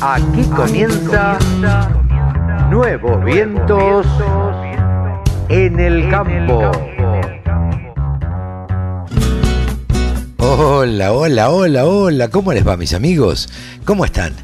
Aquí comienza Nuevos Vientos en el Campo. Hola, hola, hola, hola, ¿cómo les va mis amigos? ¿Cómo están?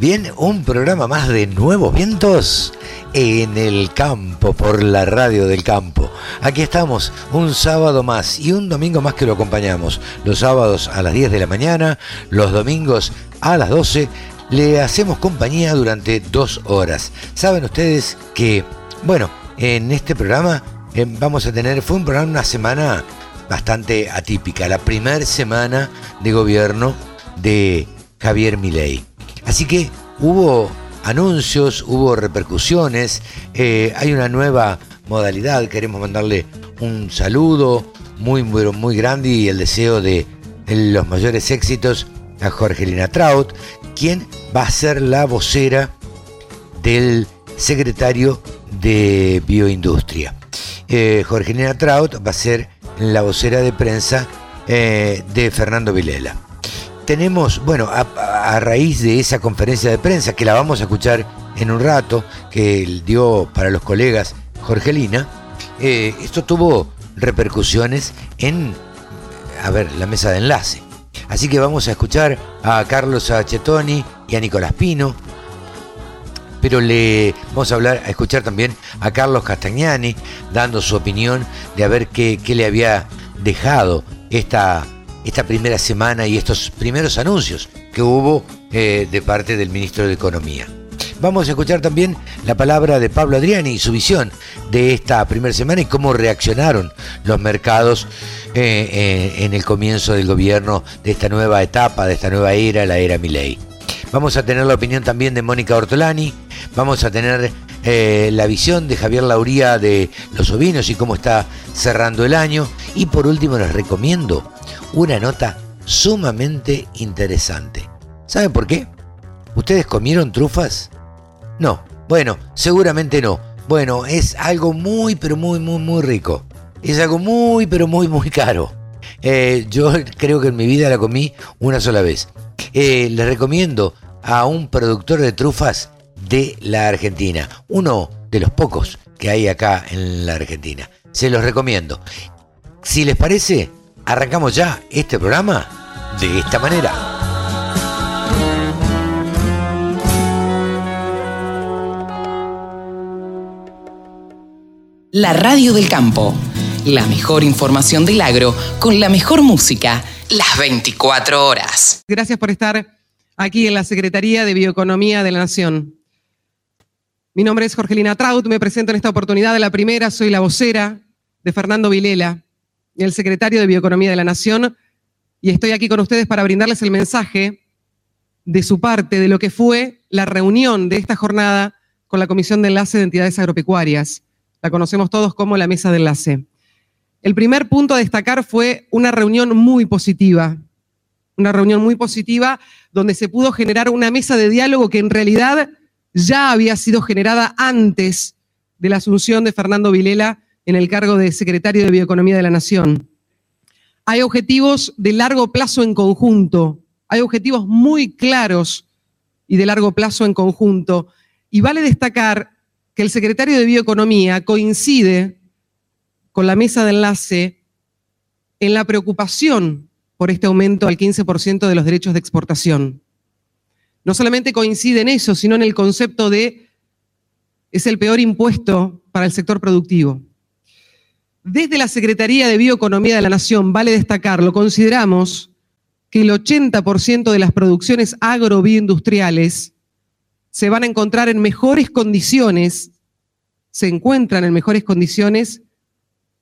Bien, un programa más de Nuevos Vientos en el campo, por la radio del campo. Aquí estamos, un sábado más y un domingo más que lo acompañamos. Los sábados a las 10 de la mañana, los domingos a las 12, le hacemos compañía durante dos horas. Saben ustedes que, bueno, en este programa eh, vamos a tener, fue un programa, una semana bastante atípica, la primera semana de gobierno de Javier Milei. Así que hubo anuncios, hubo repercusiones, eh, hay una nueva modalidad, queremos mandarle un saludo muy, muy, grande y el deseo de los mayores éxitos a Jorgelina Traut, quien va a ser la vocera del secretario de Bioindustria. Eh, Jorgelina Traut va a ser la vocera de prensa eh, de Fernando Vilela tenemos, bueno, a, raíz de esa conferencia de prensa, que la vamos a escuchar en un rato, que dio para los colegas Jorgelina, eh, esto tuvo repercusiones en, a ver, la mesa de enlace. Así que vamos a escuchar a Carlos Achetoni y a Nicolás Pino, pero le vamos a hablar, a escuchar también a Carlos Castagnani dando su opinión de a ver qué, qué le había dejado esta esta primera semana y estos primeros anuncios que hubo eh, de parte del ministro de Economía. Vamos a escuchar también la palabra de Pablo Adriani y su visión de esta primera semana y cómo reaccionaron los mercados eh, eh, en el comienzo del gobierno de esta nueva etapa, de esta nueva era, la era Milei. Vamos a tener la opinión también de Mónica Ortolani, vamos a tener la visión de Javier Lauría de los ovinos y cómo está cerrando el año. Y por último les recomiendo una nota sumamente interesante. ¿Saben por qué? ¿Ustedes comieron trufas? No. Bueno, seguramente no. Bueno, es algo muy, pero muy, muy, muy rico. Es algo muy, pero muy, muy caro. Eh, yo creo que en mi vida la comí una sola vez. Eh, les recomiendo a un productor de trufas de la Argentina. Uno de los pocos que hay acá en la Argentina. Se los recomiendo. Si les parece, Arrancamos ya este programa de esta manera. La radio del campo. La mejor información del agro con la mejor música las 24 horas. Gracias por estar aquí en la Secretaría de Bioeconomía de la Nación. Mi nombre es Jorgelina Traut, me presento en esta oportunidad de la primera, soy la vocera de Fernando Vilela, el secretario de Bioeconomía de la Nación, y estoy aquí con ustedes para brindarles el mensaje de su parte de lo que fue la reunión de esta jornada con la Comisión de Enlace de Entidades Agropecuarias. La conocemos todos como la Mesa de Enlace. El primer punto a destacar fue una reunión muy positiva, una reunión muy positiva donde se pudo generar una mesa de diálogo que en realidad ya había sido generada antes de la asunción de Fernando Vilela en el cargo de secretario de Bioeconomía de la Nación. Hay objetivos de largo plazo en conjunto, hay objetivos muy claros y de largo plazo en conjunto. Y vale destacar que el secretario de Bioeconomía coincide con la mesa de enlace en la preocupación por este aumento al 15% de los derechos de exportación. No solamente coincide en eso, sino en el concepto de es el peor impuesto para el sector productivo. Desde la Secretaría de Bioeconomía de la Nación, vale destacarlo, consideramos que el 80% de las producciones agrobioindustriales se van a encontrar en mejores condiciones, se encuentran en mejores condiciones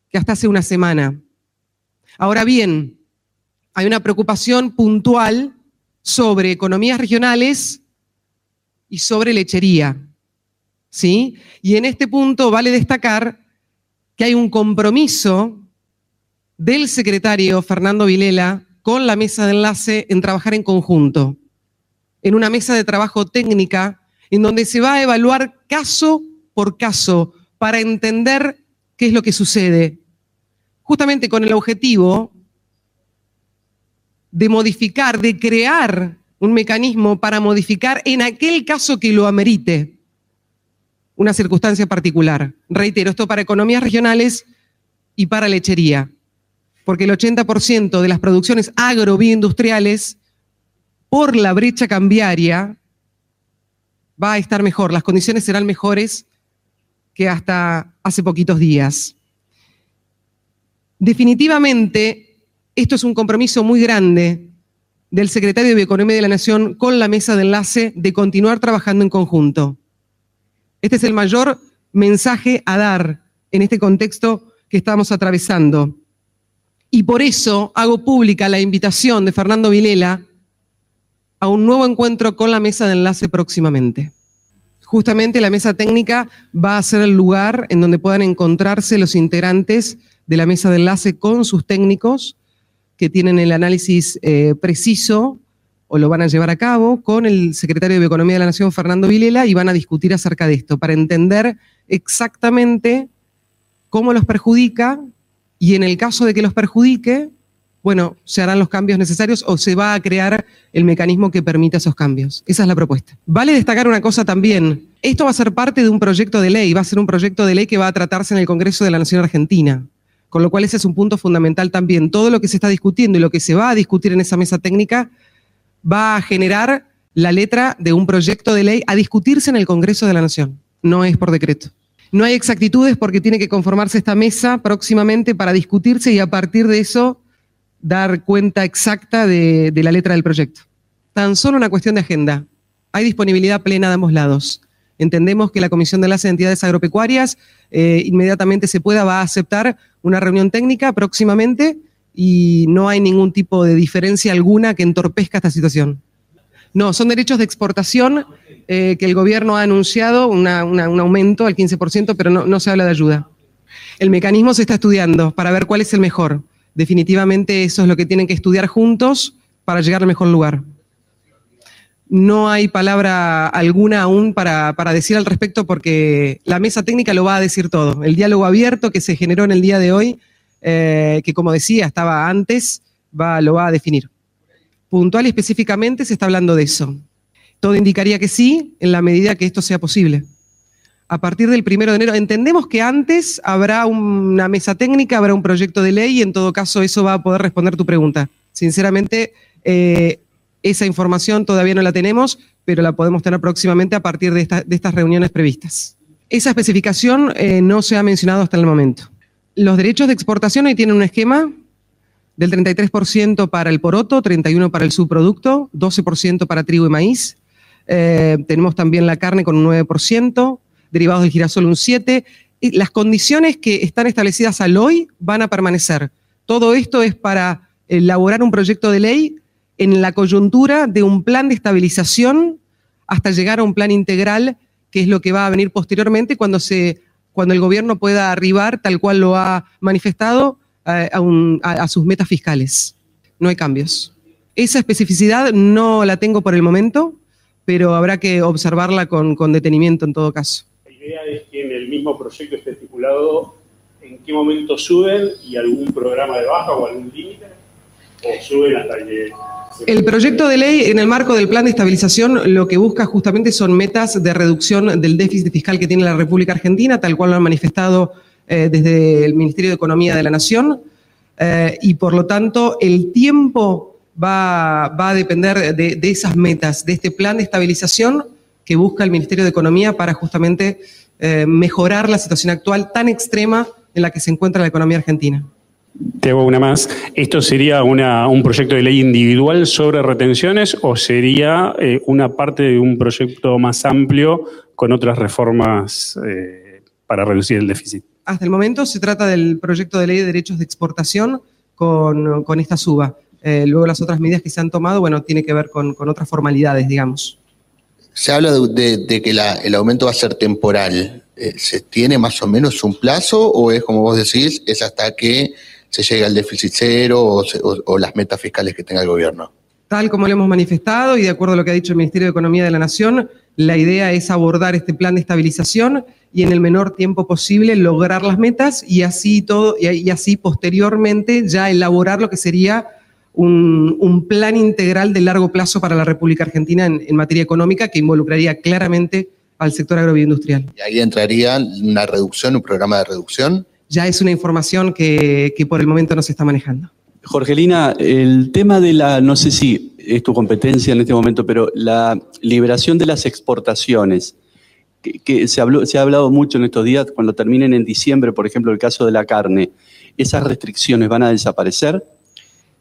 que hasta hace una semana. Ahora bien, hay una preocupación puntual sobre economías regionales y sobre lechería. ¿Sí? Y en este punto vale destacar que hay un compromiso del secretario Fernando Vilela con la mesa de enlace en trabajar en conjunto, en una mesa de trabajo técnica en donde se va a evaluar caso por caso para entender qué es lo que sucede, justamente con el objetivo de modificar, de crear un mecanismo para modificar en aquel caso que lo amerite una circunstancia particular. Reitero, esto para economías regionales y para lechería, porque el 80% de las producciones agrobioindustriales, por la brecha cambiaria, va a estar mejor, las condiciones serán mejores que hasta hace poquitos días. Definitivamente, esto es un compromiso muy grande del secretario de Economía de la Nación con la mesa de enlace de continuar trabajando en conjunto. Este es el mayor mensaje a dar en este contexto que estamos atravesando. Y por eso hago pública la invitación de Fernando Vilela a un nuevo encuentro con la mesa de enlace próximamente. Justamente la mesa técnica va a ser el lugar en donde puedan encontrarse los integrantes de la mesa de enlace con sus técnicos que tienen el análisis eh, preciso o lo van a llevar a cabo con el secretario de Economía de la Nación, Fernando Vilela, y van a discutir acerca de esto para entender exactamente cómo los perjudica y en el caso de que los perjudique, bueno, se harán los cambios necesarios o se va a crear el mecanismo que permita esos cambios. Esa es la propuesta. Vale destacar una cosa también. Esto va a ser parte de un proyecto de ley, va a ser un proyecto de ley que va a tratarse en el Congreso de la Nación Argentina. Con lo cual ese es un punto fundamental también. Todo lo que se está discutiendo y lo que se va a discutir en esa mesa técnica va a generar la letra de un proyecto de ley a discutirse en el Congreso de la Nación. No es por decreto. No hay exactitudes porque tiene que conformarse esta mesa próximamente para discutirse y a partir de eso dar cuenta exacta de, la letra del proyecto. Tan solo una cuestión de agenda. Hay disponibilidad plena de ambos lados. Entendemos que la Comisión de las Entidades Agropecuarias eh, inmediatamente se pueda, va a aceptar una reunión técnica próximamente y no hay ningún tipo de diferencia alguna que entorpezca esta situación. No, son derechos de exportación eh, que el gobierno ha anunciado un aumento al 15%, pero no, no se habla de ayuda. El mecanismo se está estudiando para ver cuál es el mejor. Definitivamente eso es lo que tienen que estudiar juntos para llegar al mejor lugar. No hay palabra alguna aún para, para, decir al respecto porque la mesa técnica lo va a decir todo. El diálogo abierto que se generó en el día de hoy eh, que como decía, estaba antes, va, lo va a definir. Puntual y específicamente se está hablando de eso. Todo indicaría que sí, en la medida que esto sea posible. A partir del primero de enero, entendemos que antes habrá una mesa técnica, habrá un proyecto de ley y en todo caso eso va a poder responder tu pregunta. Sinceramente, eh, esa información todavía no la tenemos, pero la podemos tener próximamente a partir de, estas reuniones previstas. Esa especificación eh, no se ha mencionado hasta el momento. Los derechos de exportación hoy tienen un esquema del 33% para el poroto, 31% para el subproducto, 12% para trigo y maíz. Eh, tenemos también la carne con un 9%, derivados del girasol un 7%. Y las condiciones que están establecidas al hoy van a permanecer. Todo esto es para elaborar un proyecto de ley en la coyuntura de un plan de estabilización hasta llegar a un plan integral, que es lo que va a venir posteriormente cuando se cuando el gobierno pueda arribar, tal cual lo ha manifestado, a, sus metas fiscales. No hay cambios. Esa especificidad no la tengo por el momento, pero habrá que observarla con, detenimiento en todo caso. La idea es que en el mismo proyecto esté estipulado en qué momento suben y algún programa de baja o algún límite, el proyecto de ley, en el marco del plan de estabilización, lo que busca justamente son metas de reducción del déficit fiscal que tiene la República Argentina, tal cual lo han manifestado eh, desde el Ministerio de Economía de la Nación. Eh, y por lo tanto, el tiempo va, a depender de, esas metas, de este plan de estabilización que busca el Ministerio de Economía para justamente eh, mejorar la situación actual tan extrema en la que se encuentra la economía argentina. Te hago una más. ¿Esto sería un proyecto de ley individual sobre retenciones o sería eh, una parte de un proyecto más amplio con otras reformas eh, para reducir el déficit? Hasta el momento se trata del proyecto de ley de derechos de exportación con, esta suba. Eh, luego las otras medidas que se han tomado, bueno, tiene que ver con, otras formalidades, digamos. Se habla de, que el aumento va a ser temporal. ¿Se tiene más o menos un plazo o es, como vos decís, es hasta que se llega al déficit cero o, las metas fiscales que tenga el gobierno. Tal como lo hemos manifestado y de acuerdo a lo que ha dicho el Ministerio de Economía de la Nación, la idea es abordar este plan de estabilización y en el menor tiempo posible lograr las metas y así todo y, así posteriormente ya elaborar lo que sería un, plan integral de largo plazo para la República Argentina en, en materia económica que involucraría claramente al sector agroindustrial. ¿Y ahí entraría una reducción, un programa de reducción? Ya es una información que, por el momento no se está manejando. Jorgelina, el tema de la, no sé si es tu competencia en este momento, pero la liberación de las exportaciones, que, se, habló, se ha hablado mucho en estos días, cuando terminen en diciembre, por ejemplo, el caso de la carne, ¿esas restricciones van a desaparecer?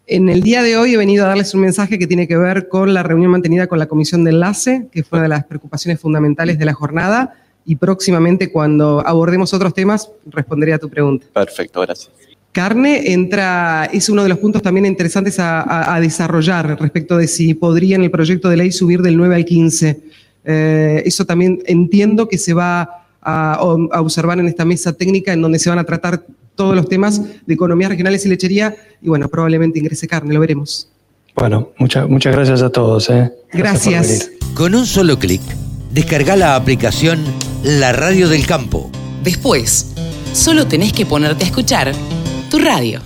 En el día de hoy he venido a darles un mensaje que tiene que ver con la reunión mantenida con la Comisión de Enlace, que fue una de las preocupaciones fundamentales de la jornada, y próximamente cuando abordemos otros temas responderé a tu pregunta. Perfecto, gracias. Carne entra, es uno de los puntos también interesantes a, desarrollar respecto de si podría en el proyecto de ley subir del 9 al 15. Eh, eso también entiendo que se va a, a observar en esta mesa técnica en donde se van a tratar todos los temas de economías regionales y lechería y bueno, probablemente ingrese carne, lo veremos. Bueno, muchas muchas gracias a todos. ¿eh? Gracias. Con un solo clic, descarga la aplicación La Radio del Campo. Después, solo tenés que ponerte a escuchar tu radio.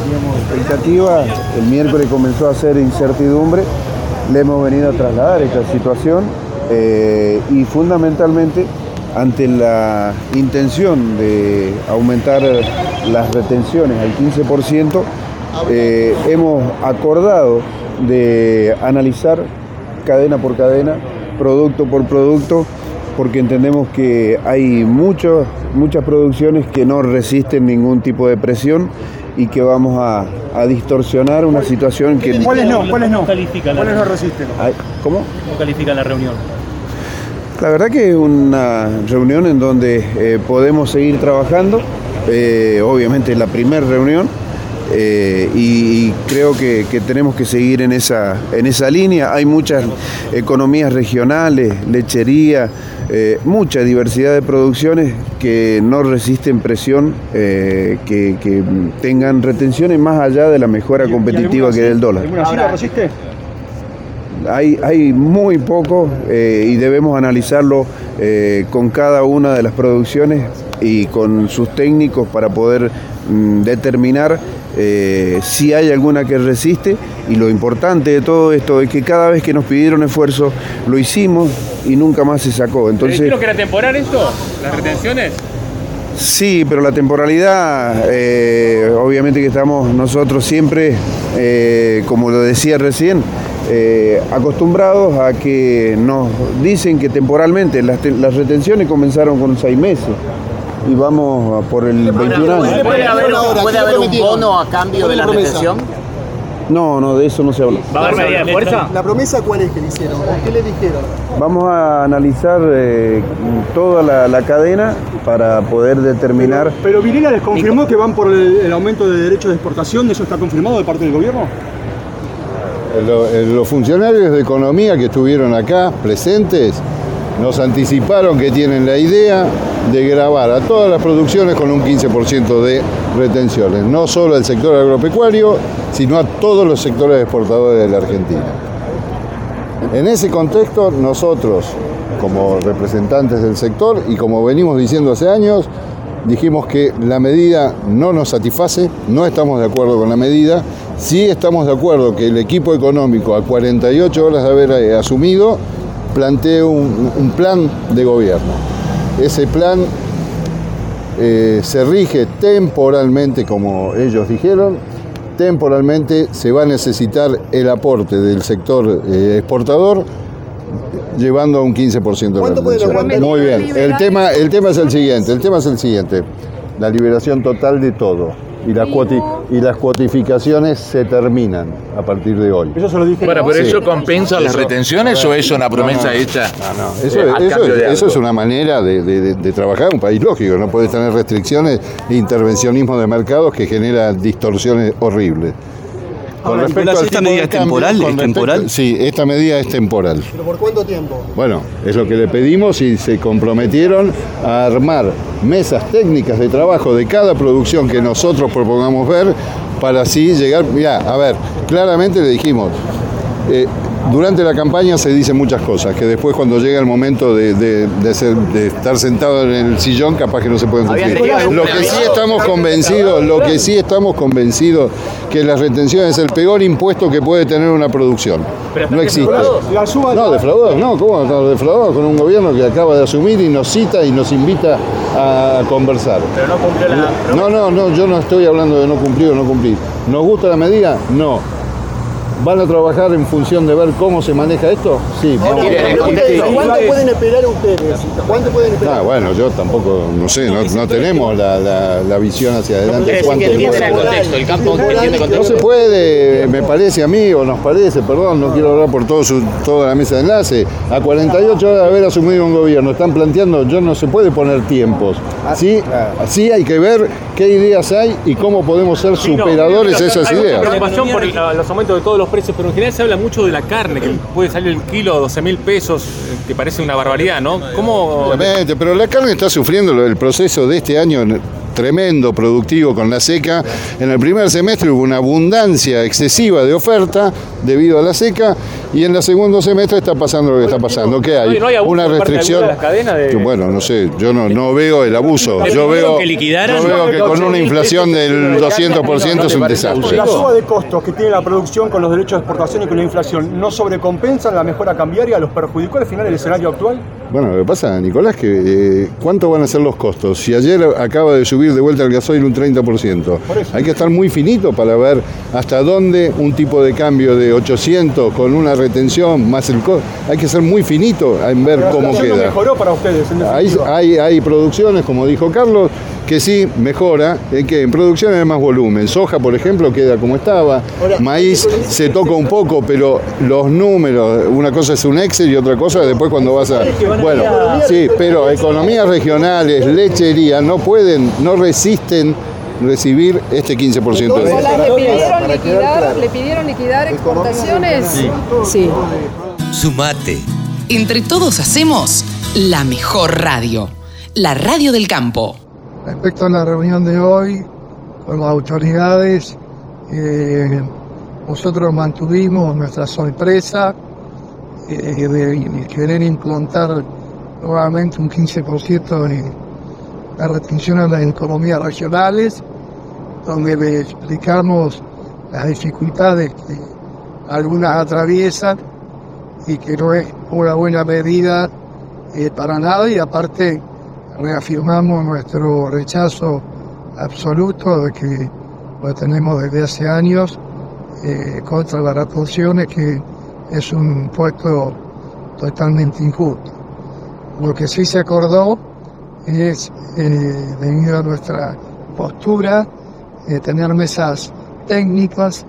Teníamos expectativa, el miércoles comenzó a ser incertidumbre, le hemos venido a trasladar esta situación eh, y fundamentalmente ante la intención de aumentar las retenciones al 15%, eh, hemos acordado de analizar cadena por cadena, producto por producto, porque entendemos que hay muchas producciones que no resisten ningún tipo de presión y que vamos a, distorsionar una situación que... ¿Cuáles no? ¿Cuáles no? ¿Cuáles no resisten? ¿Cómo? ¿Cómo califican la reunión? La verdad que es una reunión en donde eh, podemos seguir trabajando, eh, obviamente es la primera reunión eh, y, creo que, tenemos que seguir en esa, en esa línea. Hay muchas economías regionales, lechería, mucha diversidad de producciones que no resisten presión, que, tengan retenciones más allá de la mejora competitiva que del dólar. ¿Alguna resiste? hay, muy poco eh, y debemos analizarlo eh, con cada una de las producciones y con sus técnicos para poder mm, determinar eh, si hay alguna que resiste y lo importante de todo esto es que cada vez que nos pidieron esfuerzo lo hicimos y nunca más se sacó. Entonces, que era temporal esto? ¿Las retenciones? Sí, pero la temporalidad, obviamente que estamos nosotros siempre, como lo decía recién, eh, acostumbrados a que nos dicen que temporalmente las, retenciones comenzaron con seis meses y vamos por el 21 años. ¿Puede haber, un bono a cambio de la retención? No, no, de eso no se habla. ¿Va a haber medida de fuerza? ¿La promesa cuál es que le hicieron? ¿Qué le dijeron? Vamos a analizar eh, toda la, cadena para poder determinar... Pero, pero les confirmó que van por el aumento de derechos de exportación, ¿eso está confirmado de parte del gobierno? Eh, los funcionarios de economía que estuvieron acá presentes nos anticiparon que tienen la idea de grabar a todas las producciones con un 15% de retenciones, no solo al sector agropecuario, sino a todos los sectores exportadores de la Argentina. En ese contexto, nosotros, como representantes del sector y como venimos diciendo hace años, dijimos que la medida no nos satisface, no estamos de acuerdo con la medida Sí estamos de acuerdo que el equipo económico, a 48 horas de haber eh, asumido, plantee un, plan de gobierno. Ese plan eh, se rige temporalmente, como ellos dijeron, temporalmente se va a necesitar el aporte del sector eh, exportador llevando a un 15% de retención. Muy bien. El tema, el tema es el siguiente, el tema es el siguiente. La liberación total de todo y las, y las cuotificaciones se terminan a partir de hoy. Eso se lo dije. Bueno, pero eso compensa las retenciones o es una promesa hecha. No, no. Eso, es una manera de, de, trabajar un país lógico. No puede tener restricciones e intervencionismo de mercados que genera distorsiones horribles. Con respecto a esta medida es temporal, ¿es temporal? Sí, esta medida es temporal. ¿Pero por cuánto tiempo? Bueno, es lo que le pedimos y se comprometieron a armar mesas técnicas de trabajo de cada producción que nosotros propongamos ver para así llegar, mira, a ver, claramente le dijimos, eh, durante la campaña se dicen muchas cosas, que después cuando llega el momento de, de- de ser- de estar sentado en el sillón, capaz que no se pueden cumplir. Lo que sí estamos convencidos, lo que sí estamos convencidos, que la retención es el peor impuesto que puede tener una producción. No existe. La suba No, defraudados, no, ¿cómo estamos defraudados con un gobierno que acaba de asumir y nos cita y nos invita a conversar? Pero no cumplió la. No, no, no, yo no estoy hablando de no cumplir o no cumplir. ¿Nos gusta la medida? No. ¿Van a trabajar en función de ver cómo se maneja esto? Sí. vamos. ¿Cuánto pueden esperar ustedes? ¿Cuánto pueden esperar? Ah, bueno, yo tampoco, no sé, no, no tenemos la, la- la visión hacia adelante. ¿Cuánto puede- el campo no se puede, me parece a mí, o nos parece, perdón, no quiero hablar por todo su- toda la mesa de enlace, a 48 horas de haber asumido un gobierno, están planteando, yo no se puede poner tiempos, ¿sí? Sí hay que ver qué ideas hay y cómo podemos ser superadores de esas Hay ideas. preocupación por el- los aumentos de todos los precios, pero en general se habla mucho de la carne, que puede salir el kilo a 12 mil pesos, eh, que parece una barbaridad, ¿no? ¿Cómo...? Obviamente, pero la carne está sufriendo lo- el proceso de este año tremendo, productivo con la seca. En el primer semestre hubo una abundancia excesiva de oferta debido a la seca y en el segundo semestre está pasando lo que está pasando. ¿Qué hay? No, hay abuso una por parte de restricción. de las cadenas de- Bueno, no sé, yo no, no veo el abuso. ¿Le Yo pidieron veo, que liquidaran? yo veo que con una inflación del 200% es un desastre. La suba de costos que tiene la producción con los derechos de exportación y con la inflación, ¿no sobrecompensan la mejora cambiaria? ¿Los perjudicó al final el escenario actual? Bueno, lo que pasa, Nicolás, que eh, ¿cuánto van a ser los costos? Si ayer acaba de subir de vuelta el gasoil un 30%, hay que estar muy finito para ver hasta dónde un tipo de cambio de 800 con una retención más el costo, hay que ser muy finito en ver cómo queda. mejoró para ustedes, en Hay, definitiva. hay, hay producciones, como dijo Carlos, que sí mejora, en que en producción hay más volumen. Soja, por ejemplo, queda como estaba. Maíz se toca un poco, pero los números, una cosa es un Excel y otra cosa después cuando vas a... Bueno, sí, pero economías regionales, lechería, no pueden, no resisten recibir este 15% de ¿le pidieron liquidar, ¿le pidieron liquidar exportaciones? Sí. Sumate. Entre todos hacemos la mejor radio. La radio del campo. Respecto a la reunión de hoy con las autoridades, eh, nosotros mantuvimos nuestra sorpresa eh, de, querer implantar nuevamente un 15% en la retención a las economías regionales, donde le explicamos las dificultades que algunas atraviesan y que no es una buena medida eh, para nada y aparte reafirmamos nuestro rechazo absoluto de que lo tenemos desde hace años eh, contra las retenciones que es un impuesto totalmente injusto. Lo que sí se acordó es, eh, debido a nuestra postura, eh, tener mesas técnicas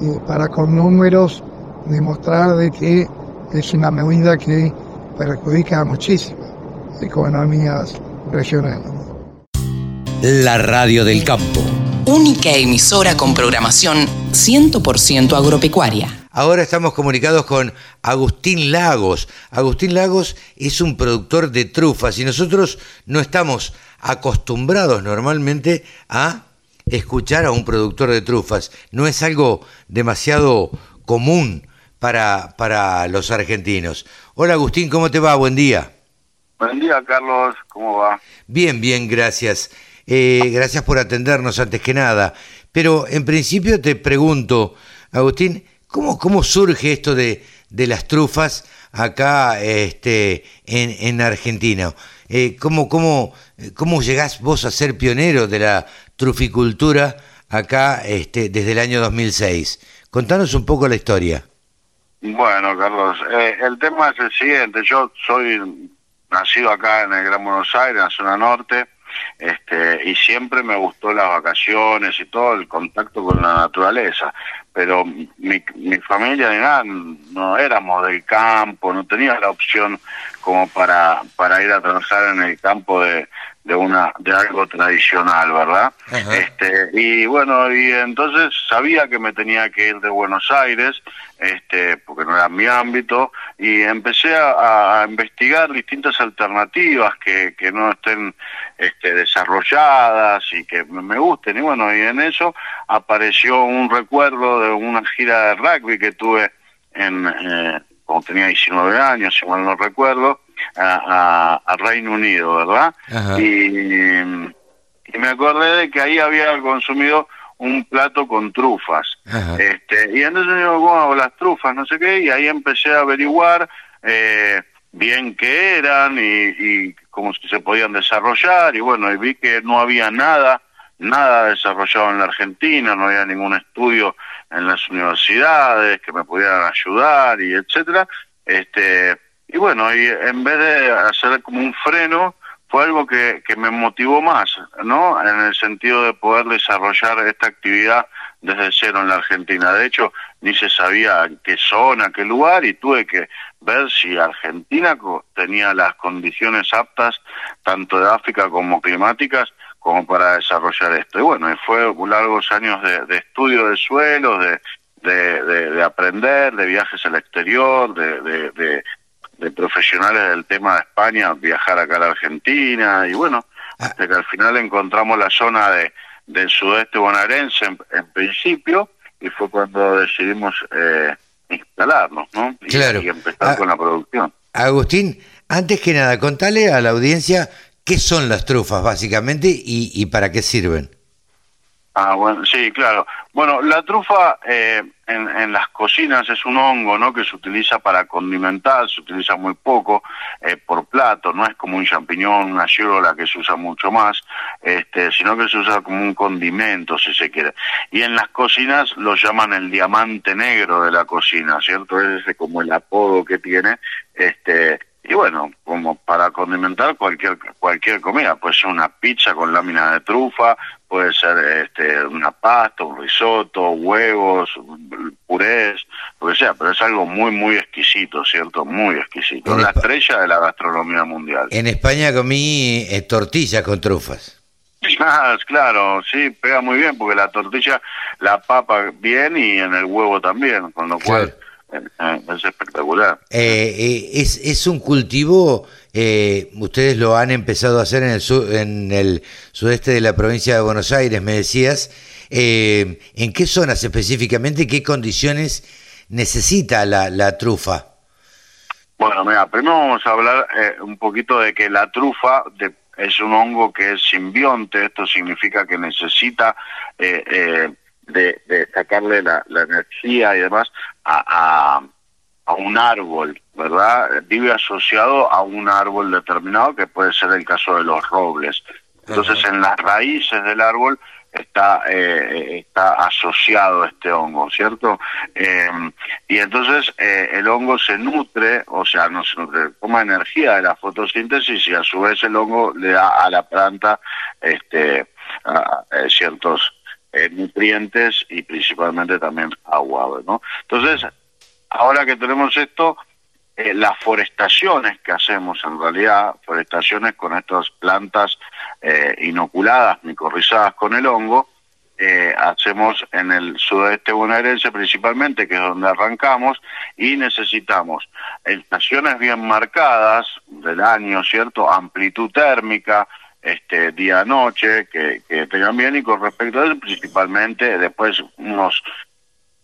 eh, para con números demostrar de que es una medida que perjudica a muchísimas economías regionales. La radio del campo. Única emisora con programación 100% agropecuaria. Ahora estamos comunicados con Agustín Lagos. Agustín Lagos es un productor de trufas y nosotros no estamos acostumbrados normalmente a escuchar a un productor de trufas. No es algo demasiado común para, para los argentinos. Hola Agustín, ¿cómo te va? Buen día. Buen día, Carlos. ¿Cómo va? Bien, bien, gracias. Eh, gracias por atendernos antes que nada. Pero en principio te pregunto, Agustín, ¿cómo, cómo surge esto de, de las trufas acá este, en, en Argentina? Eh, ¿cómo, cómo, ¿Cómo llegás vos a ser pionero de la truficultura acá este, desde el año 2006? Contanos un poco la historia. Bueno, Carlos, eh, el tema es el siguiente. Yo soy nacido acá en el Gran Buenos Aires, en la zona norte, este, y siempre me gustó las vacaciones y todo el contacto con la naturaleza. Pero mi, mi familia nada, no éramos del campo, no tenía la opción como para, para ir a trabajar en el campo de, de una de algo tradicional, ¿verdad? Este, y bueno, y entonces sabía que me tenía que ir de Buenos Aires, este, porque no era mi ámbito, y empecé a, a investigar distintas alternativas que, que no estén este, desarrolladas y que me me gusten. Y bueno, y en eso apareció un recuerdo de una gira de rugby que tuve en, eh, cuando tenía 19 años, si mal no recuerdo, a, a- a Reino Unido, ¿verdad? Y, y me acordé de que ahí había consumido un plato con trufas. Ajá. Este, y entonces digo, ¿cómo hago las trufas? No sé qué, y ahí empecé a averiguar eh, bien qué eran y, y cómo se podían desarrollar, y bueno, y vi que no había nada, nada desarrollado en la Argentina, no había ningún estudio en las universidades que me pudieran ayudar y etcétera. Este, y bueno, y en vez de hacer como un freno, fue algo que, que me motivó más, ¿no? En el sentido de poder desarrollar esta actividad desde cero en la Argentina. De hecho, ni se sabía en qué zona, qué lugar, y tuve que ver si Argentina tenía las condiciones aptas, tanto de África como climáticas, como para desarrollar esto. Y bueno, y fue largos años de, de estudio de suelos, de, de, de- de aprender, de viajes al exterior, de, de- de- de profesionales del tema de España, viajar acá a la Argentina, y bueno, hasta que al final encontramos la zona de, del sudeste bonaerense en, en principio, y fue cuando decidimos eh, instalarnos, ¿no? Y, Claro. y empezar Ah. con la producción. Agustín, antes que nada, contale a la audiencia qué son las trufas básicamente y, para qué sirven. Ah, bueno, sí, claro. Bueno, la trufa eh, en, en las cocinas es un hongo, ¿no? Que se utiliza para condimentar, se utiliza muy poco eh, por plato, no es como un champiñón, una girola que se usa mucho más, este, sino que se usa como un condimento, si se quiere. Y en las cocinas lo llaman el diamante negro de la cocina, ¿cierto? Ese es como el apodo que tiene, este, y bueno, como para condimentar cualquier cualquier comida, puede ser una pizza con lámina de trufa, puede ser este, una pasta, un risotto, huevos, purés, lo que sea, pero es algo muy, muy exquisito, ¿cierto? Muy exquisito. En La estrella de la gastronomía mundial. En España comí eh, tortillas con trufas. Ah, claro, sí, pega muy bien porque la tortilla la papa bien y en el huevo también, con lo cual eh, es espectacular. Eh, eh, es, es un cultivo, eh, ustedes lo han empezado a hacer en el, su- en el sudeste de la provincia de Buenos Aires, me decías. Eh, ¿En qué zonas específicamente, qué condiciones necesita la, la trufa? Bueno, mira, primero vamos a hablar un poquito de que la trufa de- es un hongo que es simbionte, esto significa que necesita eh, de, de sacarle la, la energía y demás a, a, a un árbol, ¿verdad? Vive asociado a un árbol determinado que puede ser el caso de los robles. Entonces en las raíces del árbol está eh, está asociado este hongo, ¿cierto? Eh, y entonces eh, el hongo se nutre, o sea, no se nutre, toma energía de la fotosíntesis y a su vez el hongo le da a la planta este a- a- ciertos eh, nutrientes y principalmente también agua, ¿no? Entonces, ahora que tenemos esto, eh, las forestaciones que hacemos en realidad, forestaciones con estas plantas eh, inoculadas, micorrizadas con el hongo, eh, hacemos en el sudeste bonaerense principalmente, que es donde arrancamos, y necesitamos estaciones bien marcadas del año, ¿cierto? Amplitud térmica, este día-noche, que, que bien, y con respecto a eso, principalmente después unos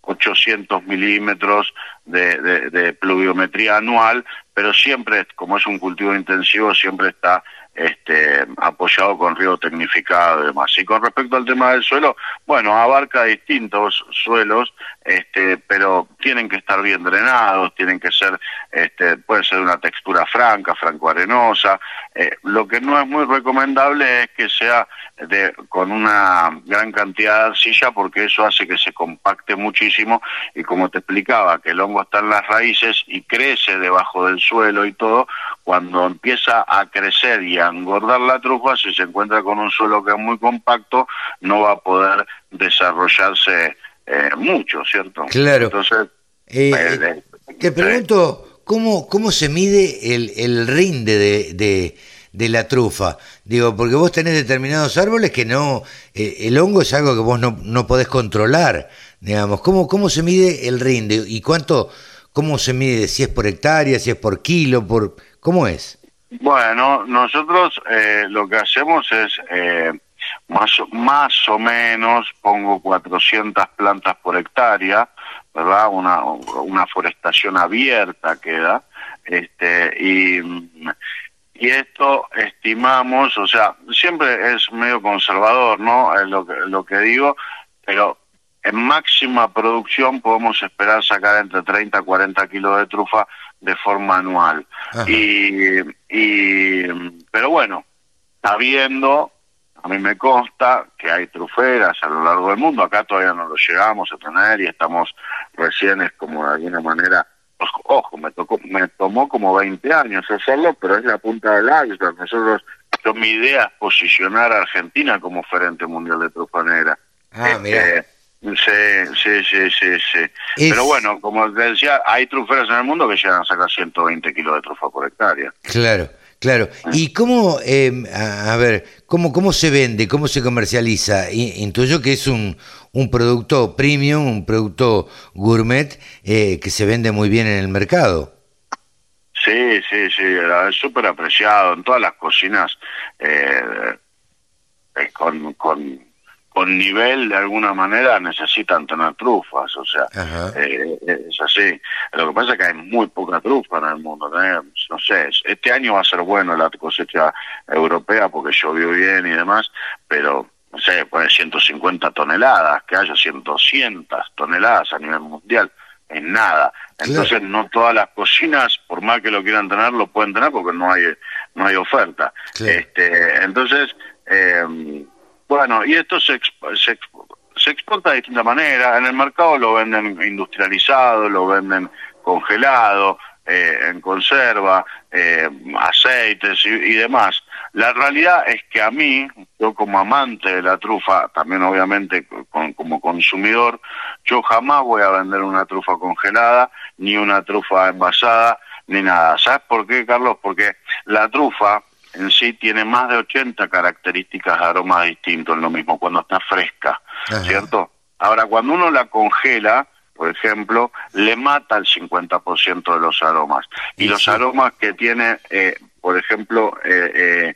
800 milímetros de, de- pluviometría anual, pero siempre, como es un cultivo intensivo, siempre está este, apoyado con río tecnificado y demás. Y con respecto al tema del suelo, bueno, abarca distintos suelos, este, pero tienen que estar bien drenados, tienen que ser, este, puede ser una textura franca, franco-arenosa. Eh, lo que no es muy recomendable es que sea de, con una gran cantidad de arcilla porque eso hace que se compacte muchísimo y como te explicaba, que el hongo está en las raíces y crece debajo del suelo y todo, cuando empieza a crecer y a engordar la trufa, si se encuentra con un suelo que es muy compacto, no va a poder desarrollarse eh, mucho, ¿cierto? Claro. Entonces, Eh, eh, te pregunto, ¿cómo, cómo se mide el, el rinde de, de- de la trufa? Digo, porque vos tenés determinados árboles que no, el hongo es algo que vos no, no podés controlar, digamos. ¿Cómo, ¿Cómo se mide el rinde? ¿Y cuánto, cómo se mide? Si es por hectárea, si es por kilo, por ¿cómo es? Bueno, nosotros eh, lo que hacemos es eh, más, o- más o menos, pongo 400 plantas por hectárea, ¿verdad? Una, una forestación abierta queda, este, y, y esto estimamos, o sea, siempre es medio conservador, ¿no? Es lo que, lo que digo, pero en máxima producción podemos esperar sacar entre 30 y 40 kilos de trufa de forma anual. Y, y, pero bueno, sabiendo, a mí me consta que hay truferas a lo largo del mundo, acá todavía no lo llegamos a tener y estamos recién, es como de alguna manera, ojo, me, tocó, me tomó como 20 años hacerlo, pero es la punta del iceberg. Nosotros, yo, mi idea es posicionar a Argentina como frente mundial de trufa negra. Ah, Este, Sí, sí, sí, sí, sí. Pero bueno, como te decía, hay truferas en el mundo que llegan a sacar 120 kilos de trufa por hectárea. Claro, claro. ¿Y cómo, eh, a, a ver, cómo, cómo se vende, cómo se comercializa? I- Intuyo que es un, un producto premium, un producto gourmet eh, que se vende muy bien en el mercado. Sí, sí, sí, es súper apreciado en todas las cocinas eh, eh, con, con, con nivel de alguna manera necesitan tener trufas, o sea, eh, es así. Lo que pasa es que hay muy poca trufa en el mundo, ¿eh? No sé, este año va a ser bueno la cosecha europea porque llovió bien y demás, pero no sé, pues 150 toneladas, que haya 100, 200 toneladas a nivel mundial, es nada. Entonces no todas las cocinas, por más que lo quieran tener, lo pueden tener porque no hay no hay oferta. Este, entonces, eh, bueno, y esto se, exp- se, exp- se exporta de distinta manera. En el mercado lo venden industrializado, lo venden congelado, eh, en conserva, eh, aceites y, y demás. La realidad es que a mí, yo como amante de la trufa, también obviamente con- como consumidor, yo jamás voy a vender una trufa congelada, ni una trufa envasada, ni nada. ¿Sabes por qué, Carlos? Porque la trufa en sí tiene más de 80 características de aromas distintos en lo mismo cuando está fresca, ¿cierto? Ahora, cuando uno la congela, por ejemplo, le mata el 50% de los aromas. Y los aromas que tiene, eh, por ejemplo, eh,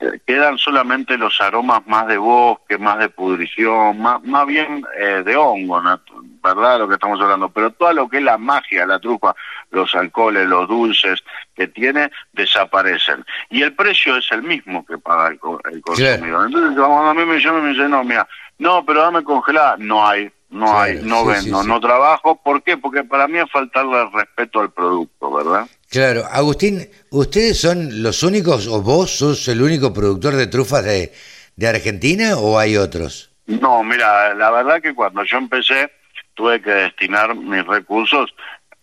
eh, quedan solamente los aromas más de bosque, más de pudrición, más, más bien eh, de hongo, nat- ¿verdad? Lo que estamos hablando. Pero todo lo que es la magia, la trufa, los alcoholes, los dulces que tiene, desaparecen. Y el precio es el mismo que paga el, co- el consumidor. Entonces, cuando a mí me llaman y me dicen, no, mira, no, pero dame congelada. No hay, no hay, no sí, vendo, sí. no trabajo. ¿Por qué? Porque para mí es faltarle el respeto al producto, ¿verdad? Claro, Agustín, ¿ustedes son los únicos o vos sos el único productor de trufas de, de Argentina o hay otros? No, mira, la verdad que cuando yo empecé tuve que destinar mis recursos.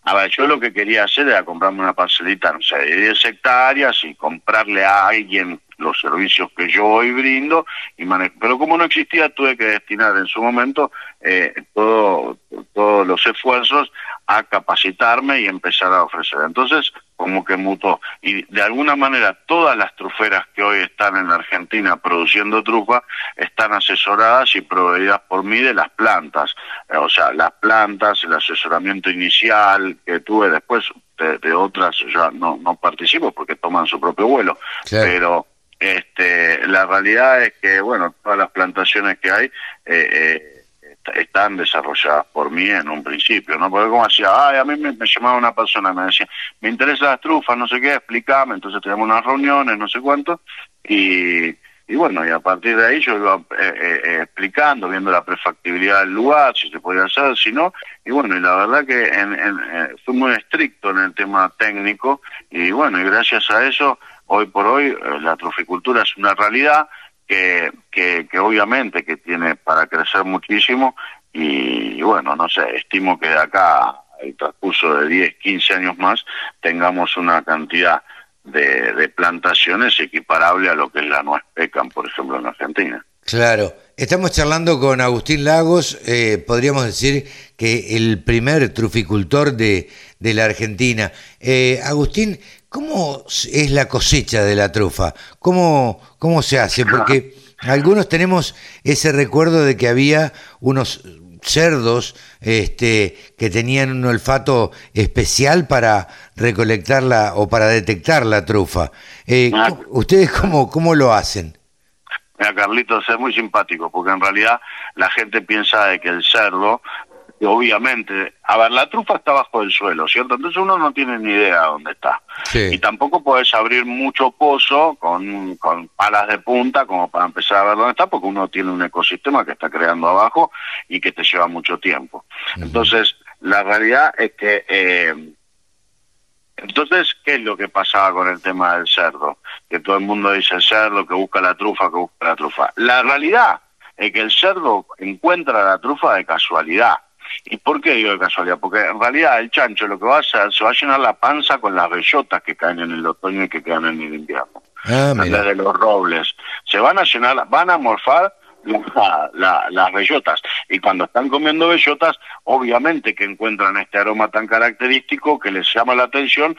A ver, yo lo que quería hacer era comprarme una parcelita, no sé, de 10 hectáreas y comprarle a alguien los servicios que yo hoy brindo. y mane- Pero como no existía, tuve que destinar en su momento eh, todo, todos los esfuerzos a capacitarme y empezar a ofrecer. Entonces, como que mutó. Y de alguna manera, todas las truferas que hoy están en la Argentina produciendo trufa están asesoradas y proveídas por mí de las plantas. Eh, o sea, las plantas, el asesoramiento inicial que tuve después de, de otras, ya no, no participo porque toman su propio vuelo. Pero este, la realidad es que, bueno, todas las plantaciones que hay, eh, eh, están desarrolladas por mí en un principio, ¿no? Porque como decía, ay, a mí me, llamaba una persona, me decía, me interesan las trufas, no sé qué, explícame, entonces tenemos unas reuniones, no sé cuánto, y, y bueno, y a partir de ahí yo iba eh, eh, eh, explicando, viendo la prefactibilidad del lugar, si se podía hacer, si no, y bueno, y la verdad que en, en, eh, fui muy estricto en el tema técnico, y bueno, y gracias a eso, hoy por hoy, la truficultura es una realidad, que, que, obviamente que tiene para crecer muchísimo y, bueno, no sé, estimo que de acá el transcurso de 10, 15 años más tengamos una cantidad de, de plantaciones equiparable a lo que es la nuez pecan, por ejemplo, en Argentina. Claro, estamos charlando con Agustín Lagos, eh, podríamos decir que el primer truficultor de, de la Argentina. Eh, Agustín, ¿cómo es la cosecha de la trufa? ¿Cómo, ¿Cómo se hace? Porque algunos tenemos ese recuerdo de que había unos cerdos este, que tenían un olfato especial para recolectarla o para detectar la trufa. Eh, ¿Ustedes cómo, cómo lo hacen? Mira, Carlitos, es muy simpático, porque en realidad la gente piensa de que el cerdo y obviamente, a ver, la trufa está bajo el suelo, ¿cierto? Entonces uno no tiene ni idea dónde está. Y tampoco puedes abrir mucho pozo con, con palas de punta como para empezar a ver dónde está, porque uno tiene un ecosistema que está creando abajo y que te lleva mucho tiempo. Entonces, la realidad es que... Eh, entonces, ¿qué es lo que pasaba con el tema del cerdo? Que todo el mundo dice el cerdo, que busca la trufa, que busca la trufa. La realidad es que el cerdo encuentra la trufa de casualidad. ¿Y por qué digo de casualidad? Porque en realidad el chancho lo que va a hacer, se va a llenar la panza con las bellotas que caen en el otoño y que quedan en el invierno. Ah, de los robles. Se van a llenar, van a morfar las bellotas. Y cuando están comiendo bellotas, obviamente que encuentran este aroma tan característico que les llama la atención,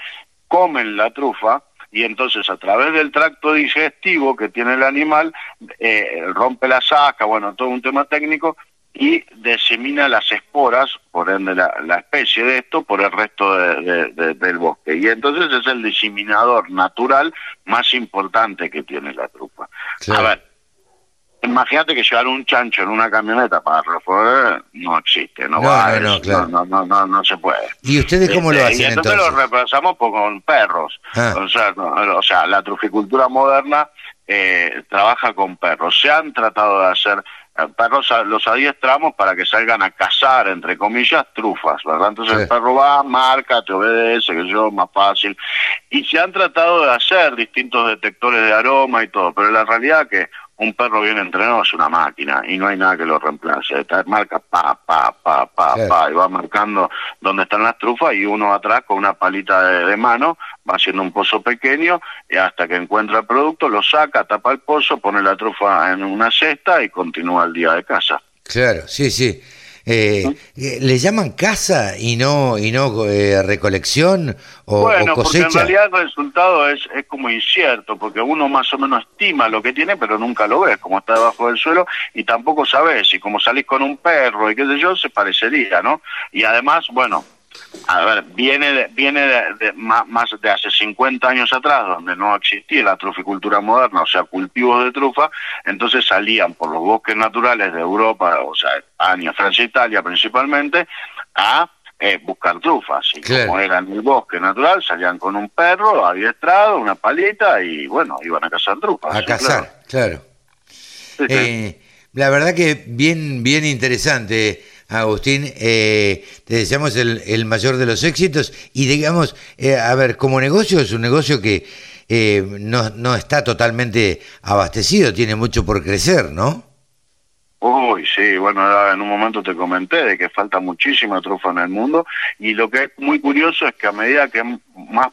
comen la trufa y entonces a través del tracto digestivo que tiene el animal, eh, rompe la saca, bueno, todo un tema técnico, y disemina las esporas, por ende la, especie de esto, por el resto del bosque. Y entonces es el diseminador natural más importante que tiene la trufa. A ver, Imagínate que llevar un chancho en una camioneta para reforzar no existe, no, va, no, no, no, no, no, se puede. ¿Y ustedes cómo lo este, hacen Y entonces, lo reemplazamos con perros. Ah. O, sea, o sea, la truficultura moderna eh, trabaja con perros. Se han tratado de hacer eh, perros los adiestramos para que salgan a cazar, entre comillas, trufas, ¿verdad? Entonces el perro va, marca, te obedece, que yo, más fácil. Y se han tratado de hacer distintos detectores de aroma y todo, pero la realidad que un perro bien entrenado es una máquina y no hay nada que lo reemplace. Marca pa, pa, pa, pa, pa, y va marcando dónde están las trufas y uno atrás con una palita de, mano va haciendo un pozo pequeño y hasta que encuentra el producto lo saca, tapa el pozo, pone la trufa en una cesta y continúa el día de casa. Claro, sí, sí. Eh, eh, ¿Le llaman casa y no y no eh, recolección o, bueno, cosecha? porque en realidad el resultado es, es como incierto, porque uno más o menos estima lo que tiene, pero nunca lo ves, como está debajo del suelo, y tampoco sabes, y como salís con un perro y qué sé yo, se parecería, ¿no? Y además, bueno, a ver, viene de, viene de, más, de hace 50 años atrás, donde no existía la truficultura moderna, o sea, cultivos de trufa, entonces salían por los bosques naturales de Europa, o sea, España, Francia, Italia principalmente, a eh, buscar trufas. Y como era en el bosque natural, salían con un perro adiestrado, una palita, y bueno, iban a cazar trufas. A cazar, claro. Eh, la verdad que bien, bien interesante Agustín, eh, te deseamos el, mayor de los éxitos y digamos, eh, a ver, como negocio es un negocio que eh, no, no está totalmente abastecido, tiene mucho por crecer, ¿no? Uy, sí, bueno, en un momento te comenté de que falta muchísima trufa en el mundo y lo que es muy curioso es que a medida que más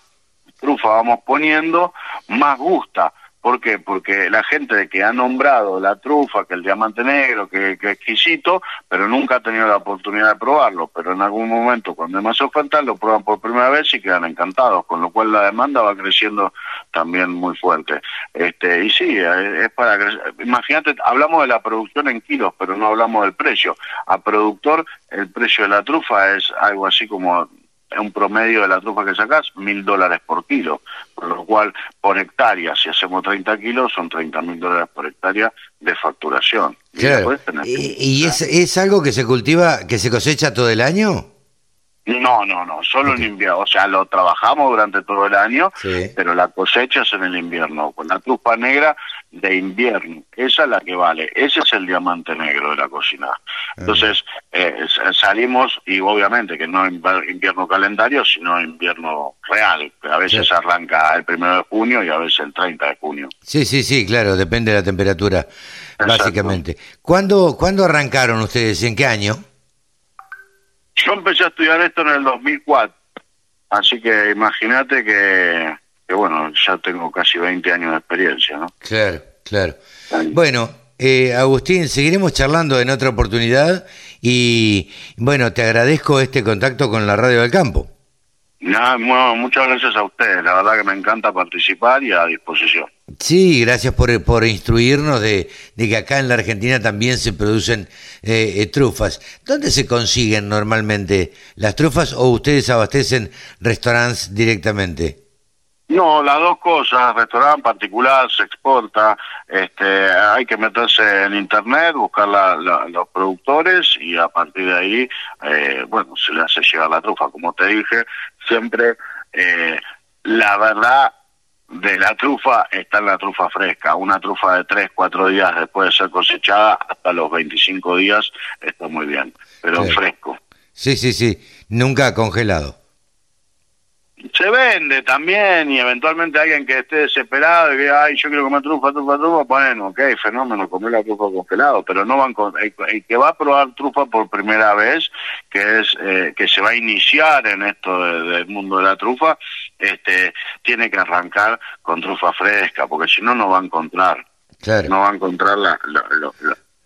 trufa vamos poniendo, más gusta. ¿Por qué? Porque la gente que ha nombrado la trufa, que el diamante negro, que, que exquisito, pero nunca ha tenido la oportunidad de probarlo. Pero en algún momento, cuando es más oferta, lo prueban por primera vez y quedan encantados, con lo cual la demanda va creciendo también muy fuerte. Este, y sí, es para Imagínate, hablamos de la producción en kilos, pero no hablamos del precio. A productor, el precio de la trufa es algo así como un promedio de la trufa que sacas, mil dólares por kilo, por lo cual por hectárea, si hacemos 30 kilos, son 30 mil dólares por hectárea de facturación. ¿Y, es, es algo que se cultiva, que se cosecha todo el año? No, no, no, solo en invierno. O sea, lo trabajamos durante todo el año, pero la cosecha es en el invierno. Con la trufa negra de invierno, esa es la que vale. Ese es el diamante negro de la cocina. Entonces, eh, salimos, y obviamente que no invierno calendario, sino invierno real. A veces arranca el primero de junio y a veces el 30 de junio. Sí, sí, sí, claro, depende de la temperatura, básicamente. ¿Cuándo, ¿Cuándo arrancaron ustedes? ¿En qué año? Yo empecé a estudiar esto en el 2004, así que imagínate que, bueno, ya tengo casi 20 años de experiencia, ¿no? Claro, claro. Bueno, eh, Agustín, seguiremos charlando en otra oportunidad y, bueno, te agradezco este contacto con la Radio del Campo. Nada, muchas gracias a ustedes, la verdad que me encanta participar y a disposición. Sí, gracias por, por instruirnos de, que acá en la Argentina también se producen eh, eh, trufas. ¿Dónde se consiguen normalmente las trufas o ustedes abastecen restaurantes directamente? No, las dos cosas, restaurante particular, se exporta, este, hay que meterse en internet, buscar los productores y a partir de ahí, eh, bueno, se le hace llegar la trufa, como te dije, siempre eh, la verdad de la trufa está en la trufa fresca, una trufa de 3, 4 días después de ser cosechada, hasta los 25 días está muy bien, pero Sí. fresco. Sí, sí, sí. Nunca congelado. Se vende también y eventualmente alguien que esté desesperado y que, ay, yo quiero comer trufa, trufa, trufa, bueno, ok, fenómeno, comer la trufa congelado, pero no van con, el, el que va a probar trufa por primera vez, que es eh, que se va a iniciar en esto de- del mundo de la trufa, este, tiene que arrancar con trufa fresca, porque si no, no va a encontrar, Claro. no va a encontrar la, la- lo,